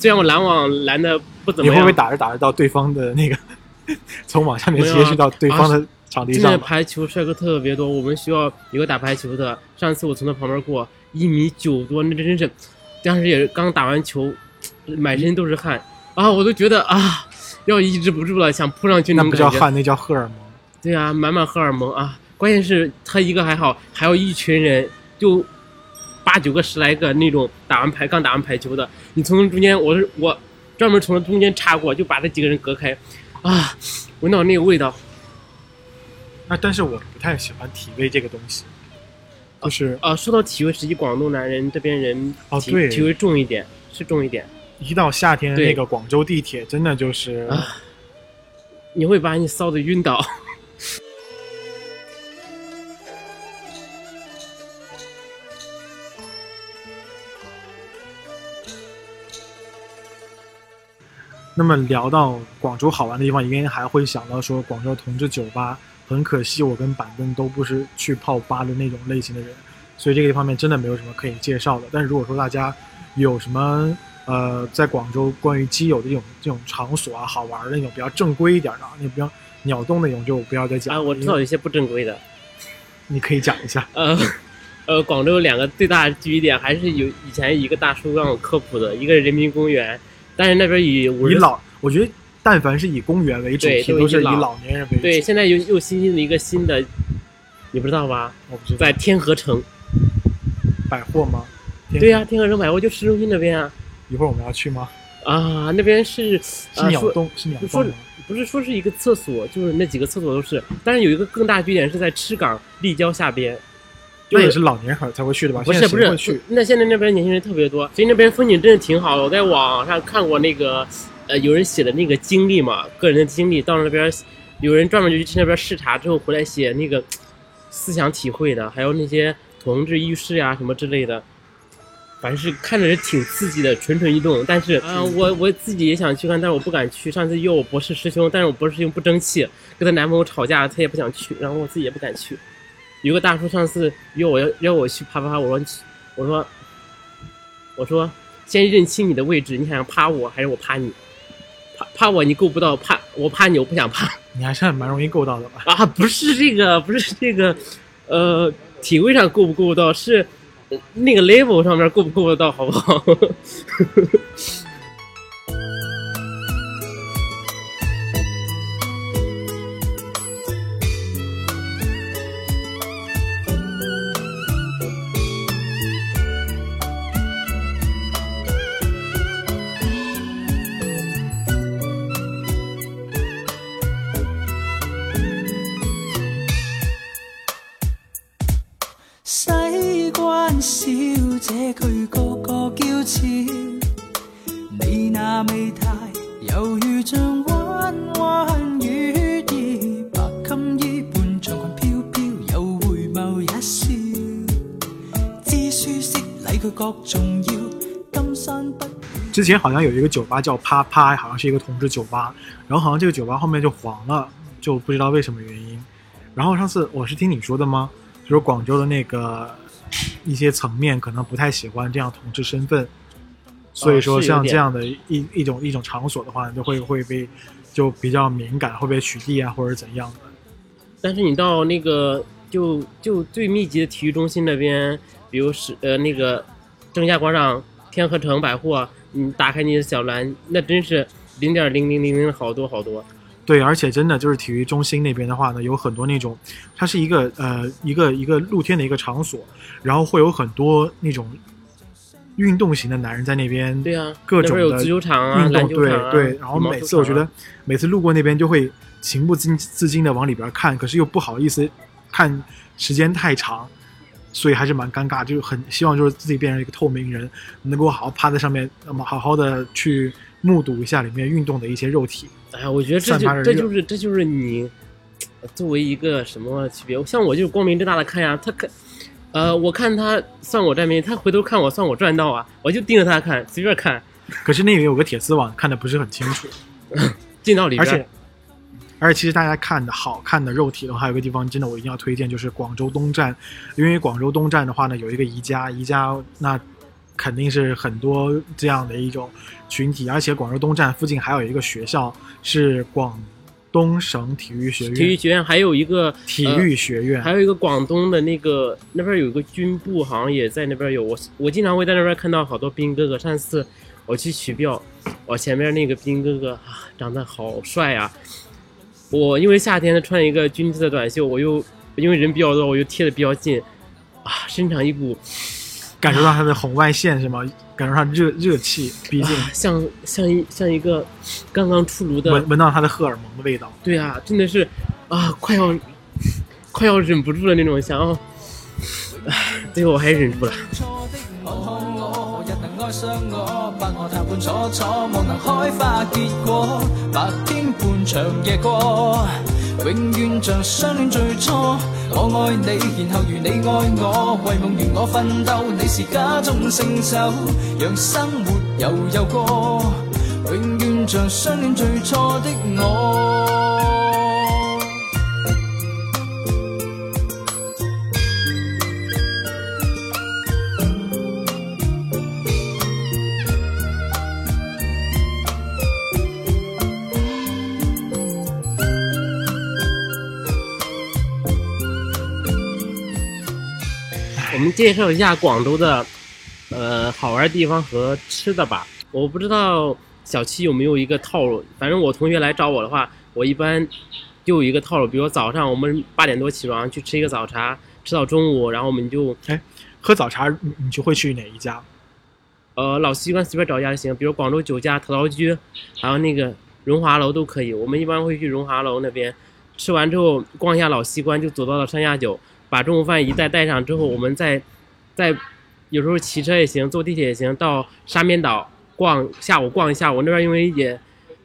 Speaker 2: 虽然我拦网拦的不怎么样，
Speaker 1: 你会不会打着打着到对方的那个，*laughs* 从网下面接去到对方的场地上？
Speaker 2: 现在排球帅哥特别多，我们学校有个打排球的，上次我从他旁边过，一米九多，那真是，当时也是刚打完球，满身都是汗啊，我都觉得啊要抑制不住了，想扑上去
Speaker 1: 那
Speaker 2: 那
Speaker 1: 不叫汗，那叫荷尔蒙。
Speaker 2: 对啊，满满荷尔蒙啊！关键是他一个还好，还有一群人就。八九个、十来个那种打完排、刚打完排球的，你从中间，我是我专门从中间插过，就把这几个人隔开，啊，闻到那个味道。
Speaker 1: 啊，但是我不太喜欢体味这个东西。就是
Speaker 2: 啊，说到体味，实际广东男人这边人
Speaker 1: 哦，对，
Speaker 2: 体味重一点，是重一点。
Speaker 1: 一到夏天，那个广州地铁真的就是
Speaker 2: 啊，你会把你骚的晕倒。
Speaker 1: 那么聊到广州好玩的地方，一该还会想到说广州同志酒吧。很可惜，我跟板凳都不是去泡吧的那种类型的人，所以这个方面真的没有什么可以介绍的。但是如果说大家有什么呃，在广州关于基友的这种这种场所啊，好玩的那种比较正规一点的，那比较鸟洞那种就不要再讲。
Speaker 2: 啊，我知道一些不正规的，
Speaker 1: 你可以讲一下。
Speaker 2: 呃，呃，广州两个最大的聚集点还是有以前一个大叔让我科普的一个人民公园。但是那边以
Speaker 1: 以老，我觉得，但凡是以公园为主题，都是以
Speaker 2: 老
Speaker 1: 年人为主。
Speaker 2: 对，现在又又新兴的一个新的，你不知道吗？
Speaker 1: 我不知道。
Speaker 2: 在天河城，
Speaker 1: 百货吗？
Speaker 2: 对呀，天河城百货就市中心那边啊。
Speaker 1: 一会儿我们要去吗？
Speaker 2: 啊，那边是
Speaker 1: 是鸟东，是鸟东，
Speaker 2: 不是说是一个厕所，就是那几个厕所都是。但是有一个更大的据点是在赤岗立交下边。
Speaker 1: 那也是老年孩才会去的吧？
Speaker 2: 不是不是，那现在那边年轻人特别多，所以那边风景真的挺好的。我在网上看过那个，呃，有人写的那个经历嘛，个人的经历，到那边有人专门就去那边视察之后回来写那个思想体会的，还有那些同志遇事呀什么之类的，反正是看着是挺刺激的，蠢蠢欲动。但是啊，我我自己也想去看，但是我不敢去。上次约我博士师兄，但是我博士师兄不争气，跟她男朋友吵架，她也不想去，然后我自己也不敢去。有个大叔上次约我要我去啪啪啪，我说我说我说先认清你的位置，你想要趴我还是我趴你？趴趴我你够不到，趴我趴你我不想趴。*laughs*
Speaker 1: 你还是蛮容易够到的吧？
Speaker 2: 啊，不是这个，不是这个，呃，体位上够不够到是那个 level 上面够不够得到，好不好？*laughs*
Speaker 1: 之前好像有一个酒吧叫“啪啪”，好像是一个同志酒吧，然后好像这个酒吧后面就黄了，就不知道为什么原因。然后上次我是听你说的吗？就是广州的那个一些层面可能不太喜欢这样同志身份，所以说像这样的一一种一种场所的话，就会会被就比较敏感，会被取缔啊，或者怎样的。
Speaker 2: 但是你到那个就就最密集的体育中心那边，比如是呃那个正佳广场、天河城百货。你打开你的小蓝，那真是零点零零零零好多好多。
Speaker 1: 对，而且真的就是体育中心那边的话呢，有很多那种，它是一个呃一个一个露天的一个场所，然后会有很多那种运动型的男人在那边。
Speaker 2: 对呀，
Speaker 1: 各种的运动。对对，然后每次我觉得每次路过那边就会情不自自禁的往里边看，可是又不好意思看时间太长。所以还是蛮尴尬，就是很希望就是自己变成一个透明人，能够好好趴在上面，那么好好的去目睹一下里面运动的一些肉体。
Speaker 2: 哎呀，我觉得这就这就是这就是你作为一个什么区别？像我就光明正大的看呀，他看，呃，我看他算我占便宜，他回头看我算我赚到啊，我就盯着他看，随便看。
Speaker 1: 可是那里有个铁丝网，看的不是很清楚，*laughs*
Speaker 2: 进到里边。
Speaker 1: 而且其实大家看的好看的肉体，话，还有个地方，真的我一定要推荐，就是广州东站，因为广州东站的话呢，有一个宜家，宜家那肯定是很多这样的一种群体，而且广州东站附近还有一个学校，是广东省体育学院，
Speaker 2: 体育学院，还有一个
Speaker 1: 体育学院，
Speaker 2: 还有一个广东的那个那边有一个军部，好像也在那边有，我我经常会在那边看到好多兵哥哥，上次我去取票，我前面那个兵哥哥啊，长得好帅啊，我因为夏天，我穿一个军绿色短袖，我又因为人比较多，我又贴的比较近，啊，身上一股
Speaker 1: 感受到他的红外线 *sighs* 是吗？感受到热热气，毕
Speaker 2: 竟像像一像一个刚刚出炉的，
Speaker 1: 闻闻到他的荷尔蒙的味道。
Speaker 2: 对啊，真的是啊，快要快要忍不住的那种，想要，最后我还是忍住了。
Speaker 10: 伤我，把我看半楚楚，望能开花结果。白天半场夜歌，永远像相恋最初。我爱你，然后如你爱我，为梦愿我奋斗。你是家中圣手，让生活悠悠过，永远像相恋最初的我。
Speaker 2: 我们介绍一下广州的，呃，好玩的地方和吃的吧。我不知道小七有没有一个套路，反正我同学来找我的话，我一般就有一个套路，比如早上我们八点多起床去吃一个早茶，吃到中午，然后我们就
Speaker 1: 哎，喝早茶，你就会去哪一家？
Speaker 2: 呃，老西关随便找一家就行，比如广州酒家、陶陶居，还有那个荣华楼都可以。我们一般会去荣华楼那边，吃完之后逛一下老西关，就走到了上下九。把中午饭一再带上之后，我们再，再，有时候骑车也行，坐地铁也行，到沙面岛逛，下午逛一下，我那边因为也，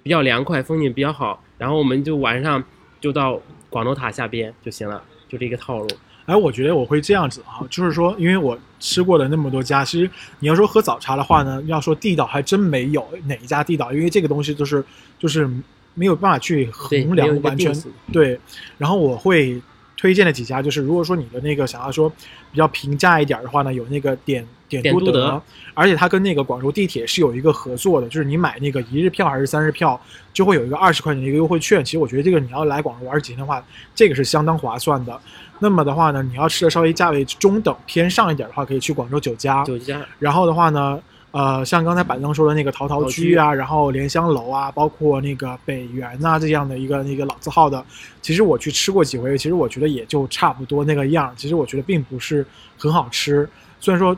Speaker 2: 比较凉快，风景比较好，然后我们就晚上就到广州塔下边就行了，就这个套路。
Speaker 1: 哎，我觉得我会这样子啊，就是说，因为我吃过的那么多家，其实你要说喝早茶的话呢，要说地道还真没有哪一家地道，因为这个东西就是就是没有办法去衡量，完全对。然后我会。推荐的几家，就是如果说你的那个想要说比较平价一点的话呢，有那个点点都德，而且它跟那个广州地铁是有一个合作的，就是你买那个一日票还是三日票，就会有一个二十块钱的一个优惠券。其实我觉得这个你要来广州玩几天的话，这个是相当划算的。那么的话呢，你要吃的稍微价位中等偏上一点的话，可以去广州酒家。
Speaker 2: 酒家，
Speaker 1: 然后的话呢。呃，像刚才板凳说的那个陶陶居啊，然后莲香楼啊，包括那个北园呐这样的一个那个老字号的，其实我去吃过几回，其实我觉得也就差不多那个样其实我觉得并不是很好吃。虽然说，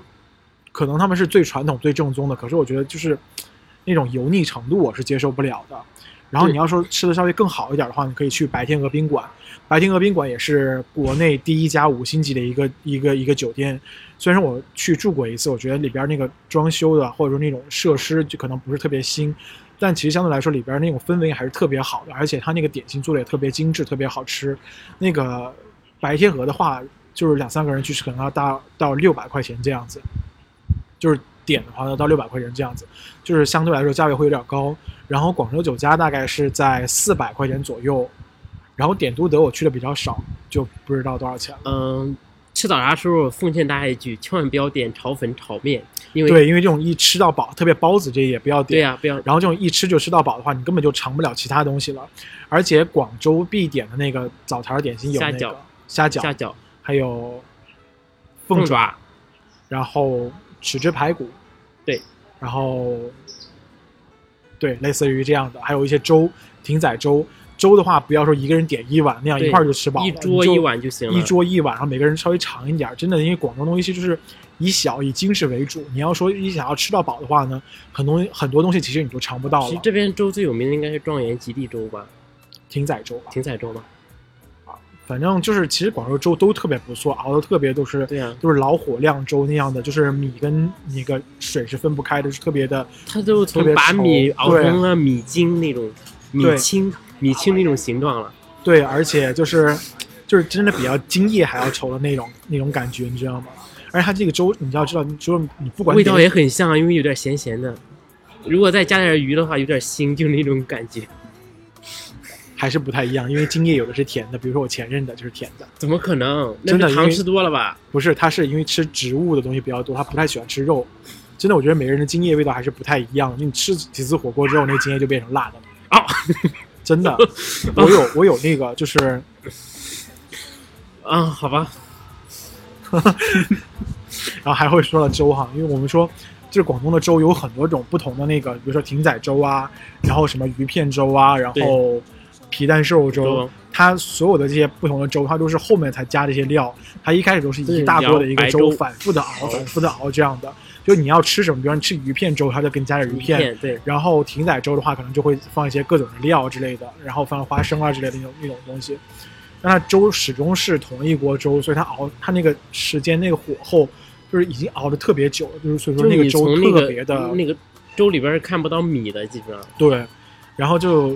Speaker 1: 可能他们是最传统、最正宗的，可是我觉得就是那种油腻程度，我是接受不了的。然后你要说吃的稍微更好一点的话，你可以去白天鹅宾馆。白天鹅宾馆也是国内第一家五星级的一个一个一个酒店。虽然我去住过一次，我觉得里边那个装修的或者说那种设施就可能不是特别新，但其实相对来说里边那种氛围还是特别好的，而且它那个点心做的也特别精致，特别好吃。那个白天鹅的话，就是两三个人去吃可能要到到六百块钱这样子，就是点的话要到六百块钱这样子，就是相对来说价位会有点高。然后广州酒家大概是在四百块钱左右，然后点都德我去的比较少，就不知道多少钱
Speaker 2: 嗯，吃早茶时候，奉劝大家一句，千万不要点炒粉、炒面，因为
Speaker 1: 对，因为这种一吃到饱，特别包子这也不要点，
Speaker 2: 对呀，不要。
Speaker 1: 然后这种一吃就吃到饱的话，你根本就尝不了其他东西了。而且广州必点的那个早茶点心有那个
Speaker 2: 虾饺、
Speaker 1: 虾饺，还有凤
Speaker 2: 爪，
Speaker 1: 然后豉汁排骨，
Speaker 2: 对，
Speaker 1: 然后。对，类似于这样的，还有一些粥，艇仔粥。粥的话，不要说一个人点一碗那样一块就吃饱了，
Speaker 2: 一桌一碗就行了。
Speaker 1: 一桌一碗，然后每个人稍微尝一点儿，真的，因为广东东西就是以小以精致为主。你要说你想要吃到饱的话呢，很多很多东西其实你就尝不到了。
Speaker 2: 其实这边粥最有名的应该是状元及第粥吧，
Speaker 1: 艇仔粥，
Speaker 2: 艇仔粥吗？
Speaker 1: 反正就是，其实广州粥都特别不错，熬的特别都是，
Speaker 2: 对呀，
Speaker 1: 都是老火靓粥那样的，就是米跟那个水是分不开的，是特别的，
Speaker 2: 它都把米熬成了米精那种，米清米清那种形状了。
Speaker 1: 对，而且就是，就是真的比较精液还要稠的那种那种感觉，你知道吗？而且它这个粥，你要知道，就是你不管
Speaker 2: 味道也很像，因为有点咸咸的，如果再加点鱼的话，有点腥，就那种感觉。
Speaker 1: 还是不太一样，因为精液有的是甜的，比如说我前任的就是甜的。
Speaker 2: 怎么可能？
Speaker 1: 真的？因为
Speaker 2: 吃多了吧？
Speaker 1: 不是，他是因为吃植物的东西比较多，他不太喜欢吃肉。真的，我觉得每个人的精液味道还是不太一样。你吃几次火锅之后，那个精液就变成辣的了。
Speaker 2: 哦，
Speaker 1: 真的，我有我有那个，就是，
Speaker 2: 嗯，好吧。*laughs*
Speaker 1: 然后还会说到粥哈，因为我们说就是广东的粥有很多种不同的那个，比如说艇仔粥啊，然后什么鱼片粥啊，然后。皮蛋瘦肉粥，它所有的这些不同的粥，它都是后面才加这些料。它一开始都是一大锅的一个粥，反复的熬，反复的熬这样的。就你要吃什么，比如说你吃鱼片粥，它就给你加点鱼
Speaker 2: 片。对。
Speaker 1: 然后艇仔粥的话，可能就会放一些各种的料之类的，然后放花生啊之类的那种那种东西。但它粥始终是同一锅粥，所以它熬它那个时间、那个火候，就是已经熬的特别久，了，就是所以说那个粥特别的。
Speaker 2: 那个粥里边是看不到米的，基本上。
Speaker 1: 对，然后就。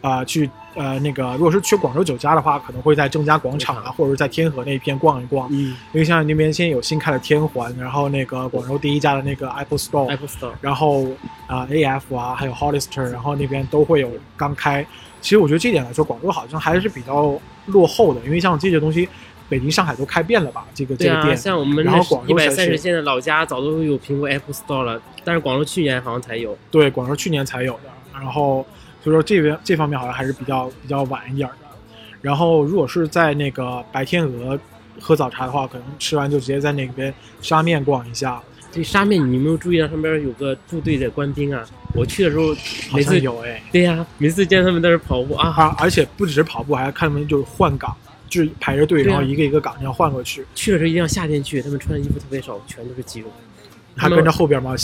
Speaker 1: 啊，去呃那个，如果是去广州酒家的话，可能会在正佳广场啊，或者是在天河那一片逛一逛。
Speaker 2: 嗯。
Speaker 1: 因为像那边现在有新开的天环，然后那个广州第一家的那个 Apple
Speaker 2: Store，Apple Store，
Speaker 1: 然后啊，AF 啊，还有 Hollister，然后那边都会有刚开。其实我觉得这点来说，广州好像还是比较落后的，因为像这些东西，北京、上海都开遍了吧？这个这个店，
Speaker 2: 像我们一百三十，现在老家早都有苹果 Apple Store 了，但是广州去年好像才有。
Speaker 1: 对，广州去年才有的，然后。所以说这边这方面好像还是比较比较晚一点儿的，然后如果是在那个白天鹅喝早茶的话，可能吃完就直接在那边沙面逛一下。
Speaker 2: 这沙面，你有没有注意到上边有个部队的官兵啊？我去的时候每次
Speaker 1: 有哎。
Speaker 2: 对呀，每次见他们在这跑步啊，
Speaker 1: 而且不只是跑步，还要看他们就是换岗，就是排着队，然后一个一个岗要换过去。
Speaker 2: 去的时候一定要夏天去，他们穿的衣服特别少，全都是肌肉。
Speaker 1: 还跟着后边吗？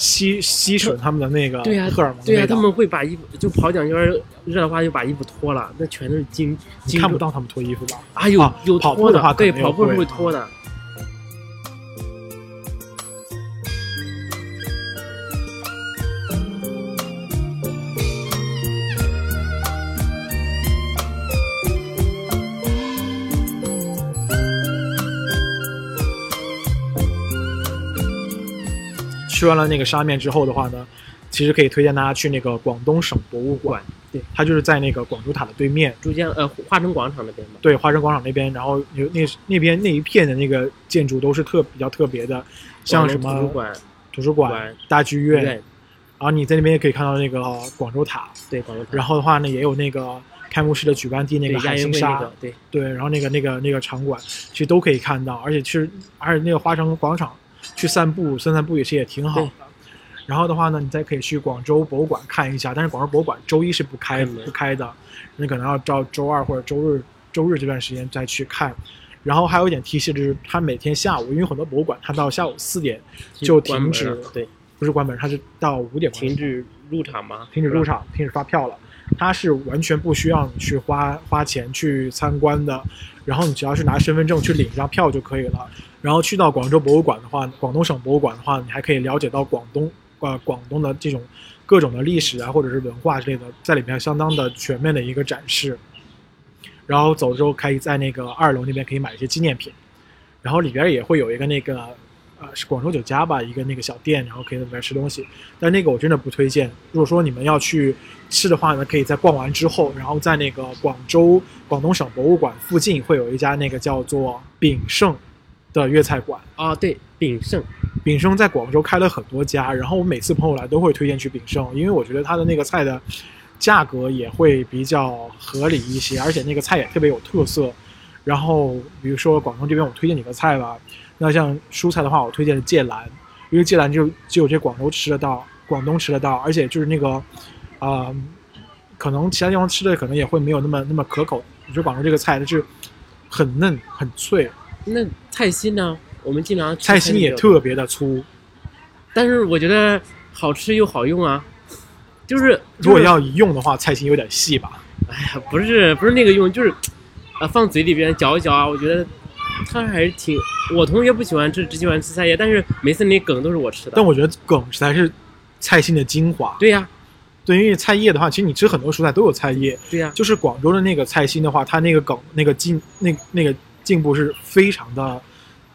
Speaker 1: 吸吸吮他们的那个荷尔蒙，
Speaker 2: 对呀，他们会把衣服就跑两圈热的话，就把衣服脱了，那全都是金，精
Speaker 1: 看不到他们脱衣服吧？
Speaker 2: 啊，有有脱
Speaker 1: 的话，
Speaker 2: 对，跑步是
Speaker 1: 会
Speaker 2: 脱的。
Speaker 1: 吃完了那个沙面之后的话呢，其实可以推荐大家去那个广东省博物馆，
Speaker 2: 对，
Speaker 1: 它就是在那个广州塔的对面，
Speaker 2: 珠江呃花城广场那边嘛，
Speaker 1: 对，花城广场那边，然后有那那边那一片的那个建筑都是特比较特别的，像什么
Speaker 2: 图书馆、
Speaker 1: 图书馆、大剧院，然后你在那边也可以看到那个广州塔，
Speaker 2: 对广州塔，
Speaker 1: 然后的话呢，也有那个开幕式的举办地那个海心沙，
Speaker 2: 对
Speaker 1: 对，然后那个那个那个场馆其实都可以看到，而且其实而且那个花城广场。去散步，散散步也是也挺好的。然后的话呢，你再可以去广州博物馆看一下，但是广州博物馆周一是不开不开的，你可能要到周二或者周日，周日这段时间再去看。然后还有一点提示就是，它每天下午，因为很多博物馆它到下午四点就停止，
Speaker 2: 对，
Speaker 1: 不是关门，它是到五点
Speaker 2: 停止入场吗？
Speaker 1: 停止入场，停止发票了。它是完全不需要你去花花钱去参观的，然后你只要是拿身份证去领一张票就可以了。然后去到广州博物馆的话，广东省博物馆的话，你还可以了解到广东呃广东的这种各种的历史啊，或者是文化之类的，在里面相当的全面的一个展示。然后走之后可以在那个二楼那边可以买一些纪念品，然后里边也会有一个那个。呃，是广州酒家吧，一个那个小店，然后可以在里面吃东西。但那个我真的不推荐。如果说你们要去吃的话呢，可以在逛完之后，然后在那个广州广东省博物馆附近会有一家那个叫做炳胜的粤菜馆。
Speaker 2: 啊，对，炳胜，
Speaker 1: 炳胜在广州开了很多家，然后我每次朋友来都会推荐去炳胜，因为我觉得他的那个菜的价格也会比较合理一些，而且那个菜也特别有特色。然后比如说广东这边，我推荐几个菜吧。那像蔬菜的话，我推荐芥蓝，因为芥蓝就只有这广州吃得到，广东吃得到，而且就是那个，啊，可能其他地方吃的可能也会没有那么那么可口。你说广州这个菜它是很嫩很脆。
Speaker 2: 那菜心呢？我们经常
Speaker 1: 菜心也特别的粗，
Speaker 2: 但是我觉得好吃又好用啊。就是
Speaker 1: 如果要一用的话，菜心有点细吧？
Speaker 2: 哎呀，不是不是那个用，就是啊放嘴里边嚼一嚼啊，我觉得。它还是挺，我同学不喜欢吃，只喜欢吃菜叶，但是每次那梗都是我吃的。
Speaker 1: 但我觉得梗才是菜心的精华。
Speaker 2: 对呀，
Speaker 1: 对，因为菜叶的话，其实你吃很多蔬菜都有菜叶。
Speaker 2: 对呀，
Speaker 1: 就是广州的那个菜心的话，它那个梗，那个茎，那那个茎部是非常的，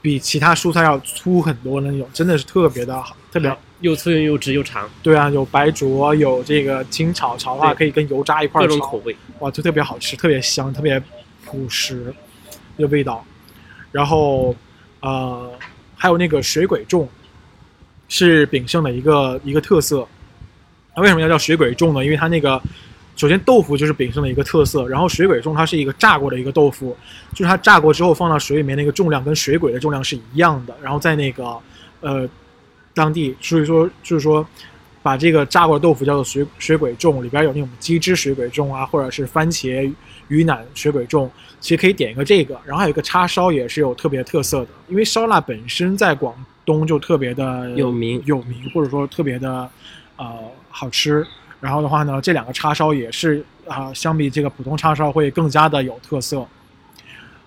Speaker 1: 比其他蔬菜要粗很多的那种，真的是特别的好，特别
Speaker 2: 又粗又直又长。
Speaker 1: 对啊，有白灼，有这个清炒，炒的话可以跟油炸一块儿
Speaker 2: 各种口味。
Speaker 1: 哇，就特别好吃，特别香，特别朴实的味道。然后，呃，还有那个水鬼粽，是炳胜的一个一个特色。它为什么要叫水鬼粽呢？因为它那个，首先豆腐就是炳胜的一个特色，然后水鬼粽它是一个炸过的一个豆腐，就是它炸过之后放到水里面那个重量跟水鬼的重量是一样的。然后在那个，呃，当地，所以说就是说。把这个炸过的豆腐叫做水水鬼粽，里边有那种鸡汁水鬼粽啊，或者是番茄鱼腩水鬼粽，其实可以点一个这个。然后还有一个叉烧也是有特别特色的，因为烧腊本身在广东就特别的
Speaker 2: 有名
Speaker 1: 有名，或者说特别的，呃好吃。然后的话呢，这两个叉烧也是啊，相比这个普通叉烧会更加的有特色。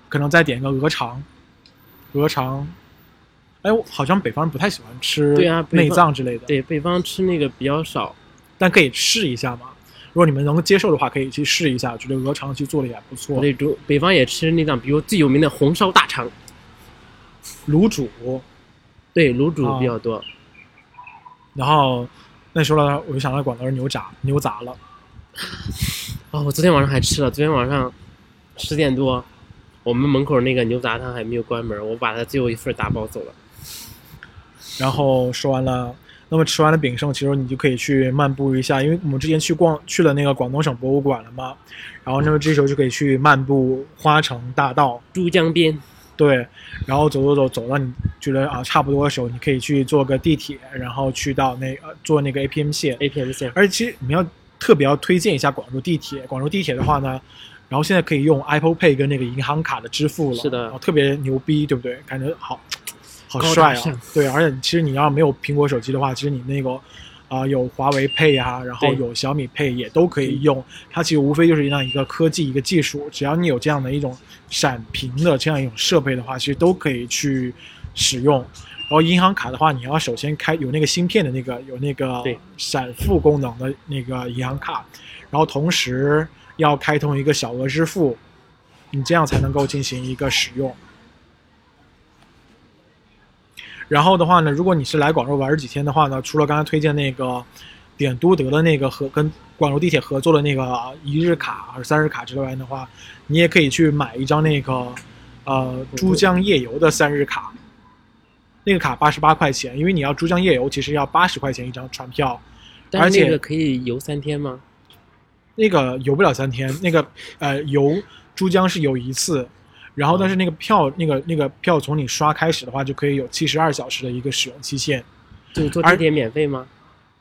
Speaker 1: 可能再点一个鹅肠，鹅肠。哎，好像北方人不太喜欢吃内脏之类的。
Speaker 2: 对，北方吃那个比较少，
Speaker 1: 但可以试一下嘛。如果你们能够接受的话，可以去试一下。觉得鹅肠去做的也不错。
Speaker 2: 那主北方也吃内脏，比如最有名的红烧大肠，
Speaker 1: 卤煮，
Speaker 2: 对，卤煮比较多。
Speaker 1: 然后，那时候呢，我就想到广东牛杂，牛杂了。
Speaker 2: 啊，我昨天晚上还吃了，昨天晚上十点多，我们门口那个牛杂汤还没有关门，我把它最后一份打包走了。
Speaker 1: 然后说完了，那么吃完了炳盛。其实你就可以去漫步一下，因为我们之前去逛去了那个广东省博物馆了嘛。然后那么这时候就可以去漫步花城大道、
Speaker 2: 珠江边。
Speaker 1: 对，然后走走走，走到你觉得啊差不多的时候，你可以去坐个地铁，然后去到那坐那个 A P M 线、
Speaker 2: A P S 线。
Speaker 1: 而且其实你们要特别要推荐一下广州地铁，广州地铁的话呢，然后现在可以用 Apple Pay 跟那个银行卡的支付了，
Speaker 2: 是的，
Speaker 1: 特别牛逼，对不对？感觉好。好帅啊！对，而且其实你要没有苹果手机的话，其实你那个，啊有华为配呀，然后有小米配也都可以用。它其实无非就是一样一个科技，一个技术，只要你有这样的一种闪屏的这样一种设备的话，其实都可以去使用。然后银行卡的话，你要首先开有那个芯片的那个有那个闪付功能的那个银行卡，然后同时要开通一个小额支付，你这样才能够进行一个使用。然后的话呢，如果你是来广州玩几天的话呢，除了刚刚推荐那个点都德的那个和跟广州地铁合作的那个一日卡、还是三日卡之外的话，你也可以去买一张那个呃珠江夜游的三日卡，那个卡八十八块钱，因为你要珠江夜游，其实要八十块钱一张船票，而且
Speaker 2: 可以游三天吗？
Speaker 1: 那个游不了三天，那个呃游珠江是游一次。然后，但是那个票，那个那个票，从你刷开始的话，就可以有七十二小时的一个使用期限。
Speaker 2: 就坐地铁免费吗？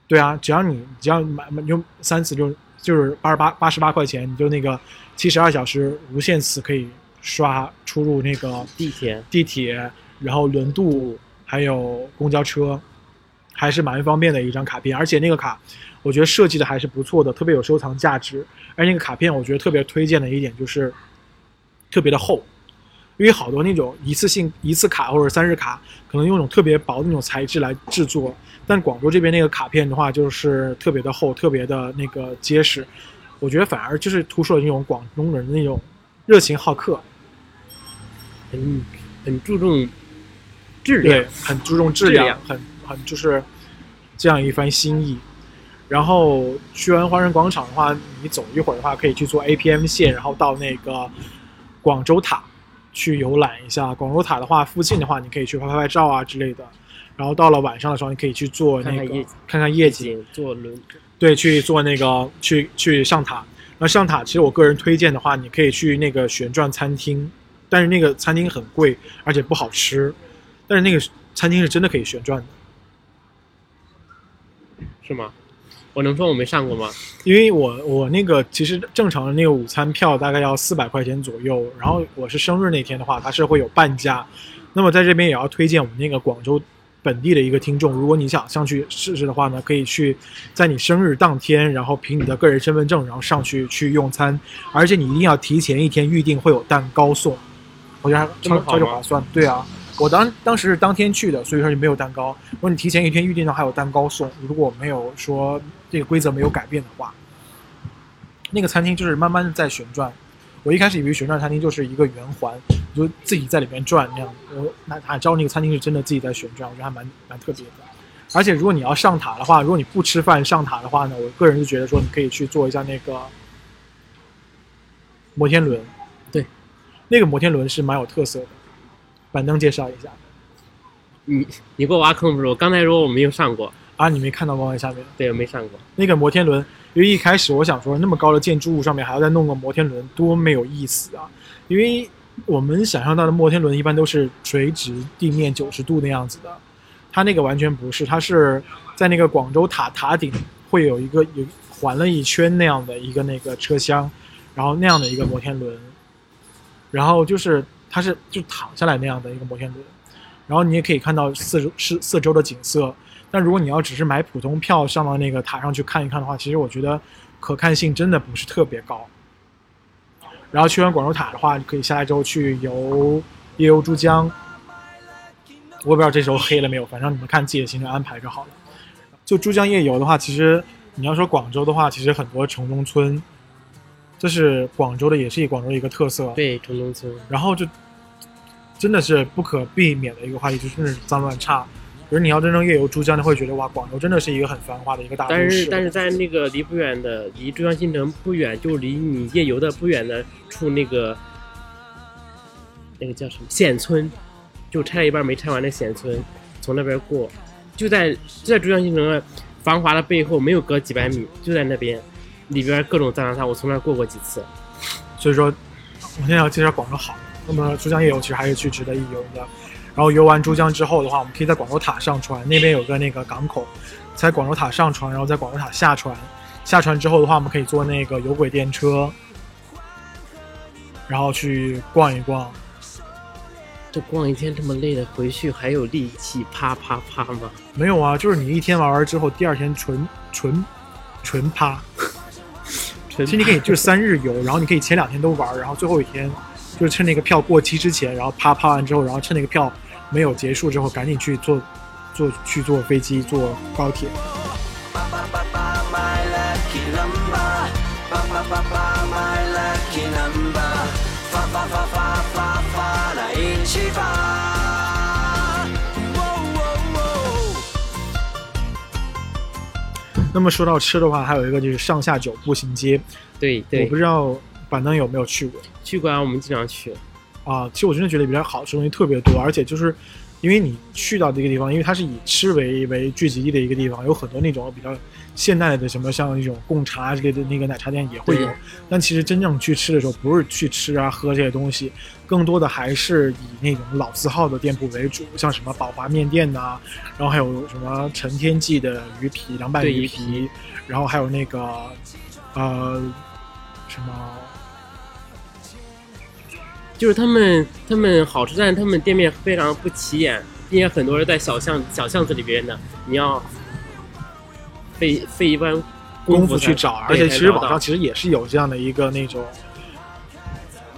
Speaker 1: 对啊，只要你只要买用三次，就就是八十八八十八块钱，你就那个七十二小时无限次可以刷出入那个
Speaker 2: 地铁
Speaker 1: 地铁，然后轮渡还有公交车，还是蛮方便的一张卡片。而且那个卡，我觉得设计的还是不错的，特别有收藏价值。而那个卡片，我觉得特别推荐的一点就是特别的厚。因为好多那种一次性一次卡或者三日卡，可能用那种特别薄的那种材质来制作，但广州这边那个卡片的话，就是特别的厚，特别的那个结实。我觉得反而就是突出了那种广东人那种热情好客，
Speaker 2: 嗯，很注重质量，
Speaker 1: 很注重质量，很很就是这样一番心意。然后去完华人广场的话，你走一会儿的话，可以去坐 A P M 线，然后到那个广州塔。去游览一下广州塔的话，附近的话你可以去拍拍照啊之类的，然后到了晚上的时候，你可以去坐那个
Speaker 2: 看看夜
Speaker 1: 景，
Speaker 2: 坐轮
Speaker 1: 对去坐那个去去上塔。那上塔其实我个人推荐的话，你可以去那个旋转餐厅，但是那个餐厅很贵，而且不好吃，但是那个餐厅是真的可以旋转的，
Speaker 2: 是吗？我能说我没上过吗？
Speaker 1: 因为我我那个其实正常的那个午餐票大概要四百块钱左右，然后我是生日那天的话，它是会有半价。那么在这边也要推荐我们那个广州本地的一个听众，如果你想上去试试的话呢，可以去在你生日当天，然后凭你的个人身份证，然后上去去用餐，而且你一定要提前一天预定，会有蛋糕送，我觉得超超级划算，对啊。我当当时是当天去的，所以说就没有蛋糕。我果你提前一天预定上还有蛋糕送。如果没有说这个规则没有改变的话，那个餐厅就是慢慢的在旋转。我一开始以为旋转餐厅就是一个圆环，就自己在里面转那样。我哪哪知道那个餐厅是真的自己在旋转？我觉得还蛮蛮特别的。而且如果你要上塔的话，如果你不吃饭上塔的话呢，我个人就觉得说你可以去做一下那个摩天轮。
Speaker 2: 对，
Speaker 1: 那个摩天轮是蛮有特色的。板凳介绍一下，
Speaker 2: 你你给我挖坑不是？我刚才说我没有上过
Speaker 1: 啊，你没看到我往下面？
Speaker 2: 对，没上过
Speaker 1: 那个摩天轮。因为一开始我想说，那么高的建筑物上面还要再弄个摩天轮，多没有意思啊！因为我们想象到的摩天轮一般都是垂直地面九十度那样子的，它那个完全不是，它是在那个广州塔塔顶会有一个有环了一圈那样的一个那个车厢，然后那样的一个摩天轮，然后就是。它是就躺下来那样的一个摩天轮，然后你也可以看到四周是四周的景色。但如果你要只是买普通票上到那个塔上去看一看的话，其实我觉得可看性真的不是特别高。然后去完广州塔的话，你可以下来之后去游夜游珠江。我也不知道这时候黑了没有，反正你们看自己的行程安排就好了。就珠江夜游的话，其实你要说广州的话，其实很多城中村，这是广州的，也是广州的一个特色。
Speaker 2: 对城中村，
Speaker 1: 然后就。真的是不可避免的一个话题，就是脏乱差。比如你要真正夜游珠江，你会觉得哇，广州真的是一个很繁华的一个大都市。
Speaker 2: 但是但是在那个离不远的，离珠江新城不远，就离你夜游的不远的处，那个那个叫什么显村，就拆了一半没拆完的显村，从那边过，就在就在珠江新城繁华的背后，没有隔几百米，就在那边里边各种脏乱差，我从那儿过过几次。
Speaker 1: 所以说，我现在要介绍广州好。那么珠江夜游其实还是去值得一游的，然后游完珠江之后的话，我们可以在广州塔上船，那边有个那个港口，在广州塔上船，然后在广州塔下船，下船之后的话，我们可以坐那个有轨电车，然后去逛一逛。
Speaker 2: 这逛一天这么累的，回去还有力气啪啪啪吗？
Speaker 1: 没有啊，就是你一天玩完之后，第二天纯纯纯趴。*laughs* 其实你可以就是三日游，然后你可以前两天都玩，然后最后一天。就是趁那个票过期之前，然后啪啪完之后，然后趁那个票没有结束之后，赶紧去坐，坐去坐飞机，坐高铁。那么说到吃的话，还有一个就是上下九步行街。
Speaker 2: 对，
Speaker 1: 我不知道。板凳有没有去过？
Speaker 2: 去过，啊，我们经常去。
Speaker 1: 啊，其实我真的觉得比较好吃东西特别多，而且就是因为你去到这个地方，因为它是以吃为为聚集地的一个地方，有很多那种比较现代的，什么像那种贡茶之类的那个奶茶店也会有。但其实真正去吃的时候，不是去吃啊喝这些东西，更多的还是以那种老字号的店铺为主，像什么宝华面店呐，然后还有什么陈天记的鱼皮凉拌
Speaker 2: 鱼
Speaker 1: 皮，然后还有那个呃什么。
Speaker 2: 就是他们，他们好吃，但他们店面非常不起眼，并且很多人在小巷、小巷子里边的，你要费费一番
Speaker 1: 功
Speaker 2: 夫
Speaker 1: 去找。而且其实网上其实也是有这样的一个那种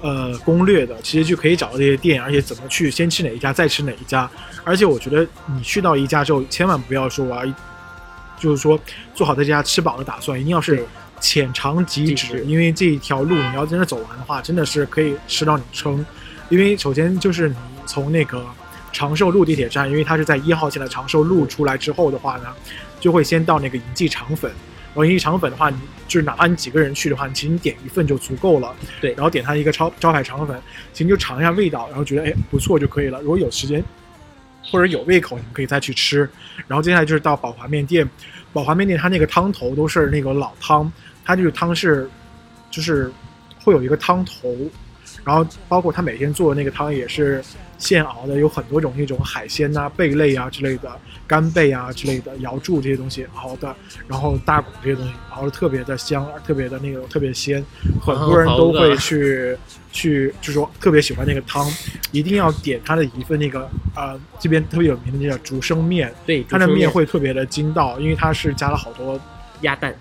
Speaker 1: 呃攻略的，其实就可以找到这些店，而且怎么去先吃哪一家，再吃哪一家。而且我觉得你去到一家之后，千万不要说我要就是说做好在这家吃饱的打算，一定要是。浅尝即止，因为这一条路你要真的走完的话，真的是可以吃到你撑。因为首先就是你从那个长寿路地铁站，因为它是在一号线的长寿路出来之后的话呢，就会先到那个银记肠粉。然后银记肠粉的话，你就是哪怕你几个人去的话，你实你点一份就足够了。
Speaker 2: 对，
Speaker 1: 然后点它一个超招牌肠粉，其实就尝一下味道，然后觉得哎不错就可以了。如果有时间或者有胃口，你们可以再去吃。然后接下来就是到宝华面店，宝华面店它那个汤头都是那个老汤。他这个汤是，就是会有一个汤头，然后包括他每天做的那个汤也是现熬的，有很多种那种海鲜啊、贝类啊之类的，干贝啊之类的瑶柱这些东西熬的，然后大骨这些东西熬的特别的香，特别的那个特别鲜，很多人都会去去就说特别喜欢那个汤，一定要点他的一份那个呃这边特别有名的那叫竹升面，
Speaker 2: 对，
Speaker 1: 他的面会特别的筋道，因为他是加了好多
Speaker 2: 鸭蛋。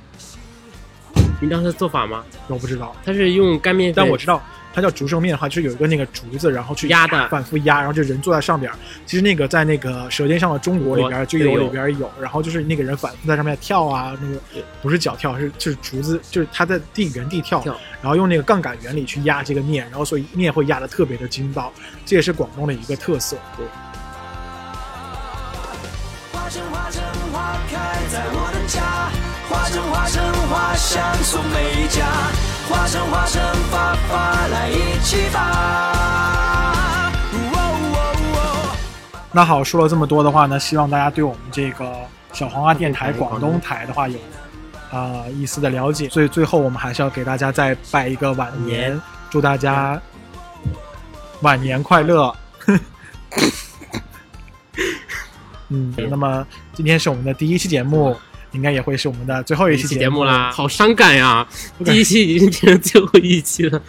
Speaker 2: 你当时做法吗？
Speaker 1: 我不知道，
Speaker 2: 它是用干面。
Speaker 1: 但我知道，它叫竹升面的话，就是有一个那个竹子，然后去
Speaker 2: 压的，
Speaker 1: 反复压，然后就人坐在上边。其实那个在那个《舌尖上的中国》里边就有里边有，然后就是那个人反复在上面跳啊，那个不是脚跳，是就是竹子，就是他在地原地跳，然后用那个杠杆原理去压这个面，然后所以面会压的特别的筋道，这也是广东的一个特色。
Speaker 2: 对。
Speaker 10: 正花正花开在我的家，花正花正花香从每一家，花正花正发发来一起发。
Speaker 1: 那好，说了这么多的话呢，希望大家对我们这个小黄花电台广东台的话有啊、一丝的了解。所以最后我们还是要给大家再拜一个晚年，祝大家晚年快乐。*laughs* 嗯，那么今天是我们的第一期节目，应该也会是我们的最后一
Speaker 2: 期
Speaker 1: 节
Speaker 2: 目啦，好伤感呀！第一期已经变成最后一期了，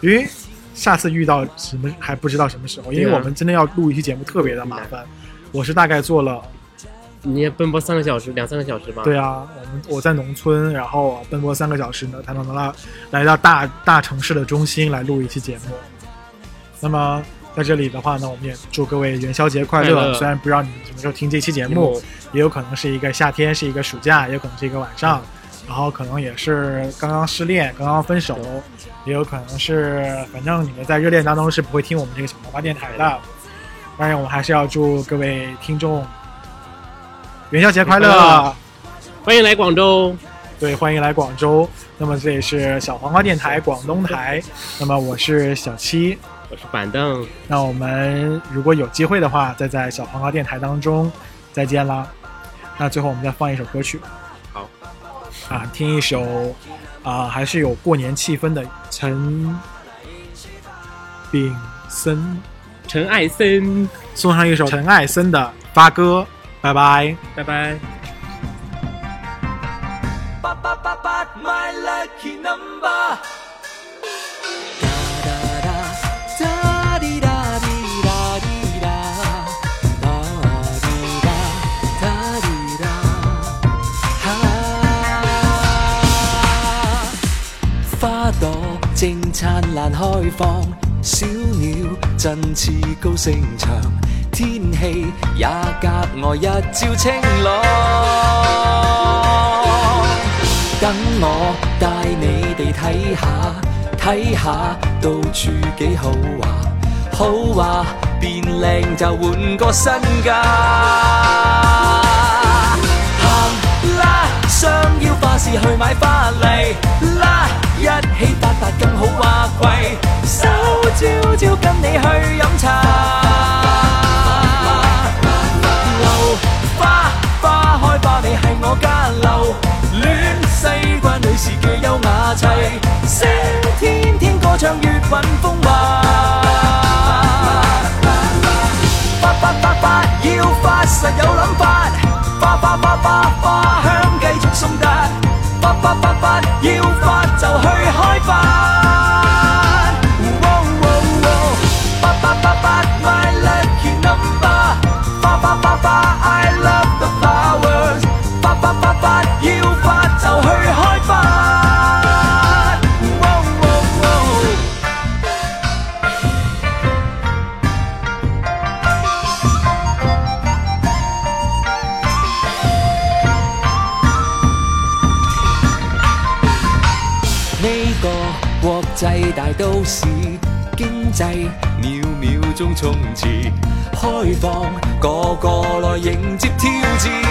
Speaker 1: 因为下次遇到什么还不知道什么时候，因为我们真的要录一期节目特别的麻烦，我是大概做了，
Speaker 2: 你也奔波三个小时，两三个小时吧？
Speaker 1: 对啊，我们我在农村，然后奔波三个小时呢，才能来来到大大城市的中心来录一期节目，那么。在这里的话呢，我们也祝各位元宵节快乐。虽然不知道你们什么时候听这期节目，也有可能是一个夏天，是一个暑假，也有可能是一个晚上，然后可能也是刚刚失恋，刚刚分手，也有可能是，反正你们在热恋当中是不会听我们这个小黄瓜电台的。当然，我们还是要祝各位听众元宵节快乐，
Speaker 2: 欢迎来广州，
Speaker 1: 对，欢迎来广州。那么这里是小黄瓜电台广东台，那么我是小七。
Speaker 2: 我是板凳，
Speaker 1: 那我们如果有机会的话，再在小黄瓜电台当中再见了。那最后我们再放一首歌曲，
Speaker 2: 好，
Speaker 1: 啊，听一首，啊，还是有过年气氛的陈炳森、
Speaker 2: 陈爱森，
Speaker 1: 送上一首陈爱森的《发歌》，拜拜，
Speaker 2: 拜拜。
Speaker 10: 灿烂开放，小鸟振翅高声唱，天气也格外一朝晴朗。等我带你哋睇下，睇下到处几好啊，好啊，变靓就换个身家。行啦，想要花市去买花嚟啦！一起搭搭更好话，贵手朝朝跟你去饮茶。流花花开花，你系我家流恋西瓜女士嘅优雅砌，星天天歌唱粤韵风华。八八八八要发誓有谂发，八八八八发。冲刺，开放，个个来迎接挑战。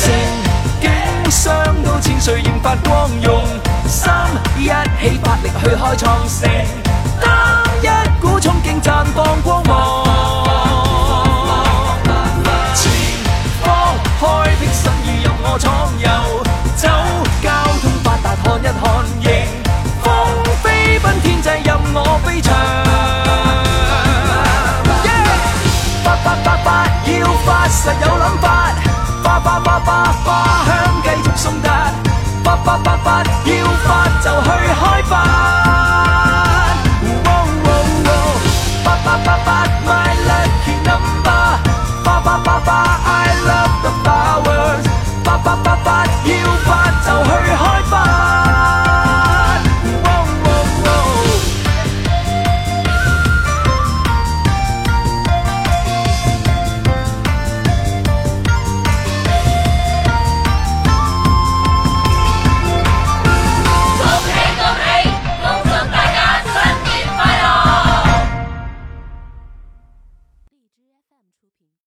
Speaker 10: 成景，伤到千岁仍发光用，心，一起发力去开创城。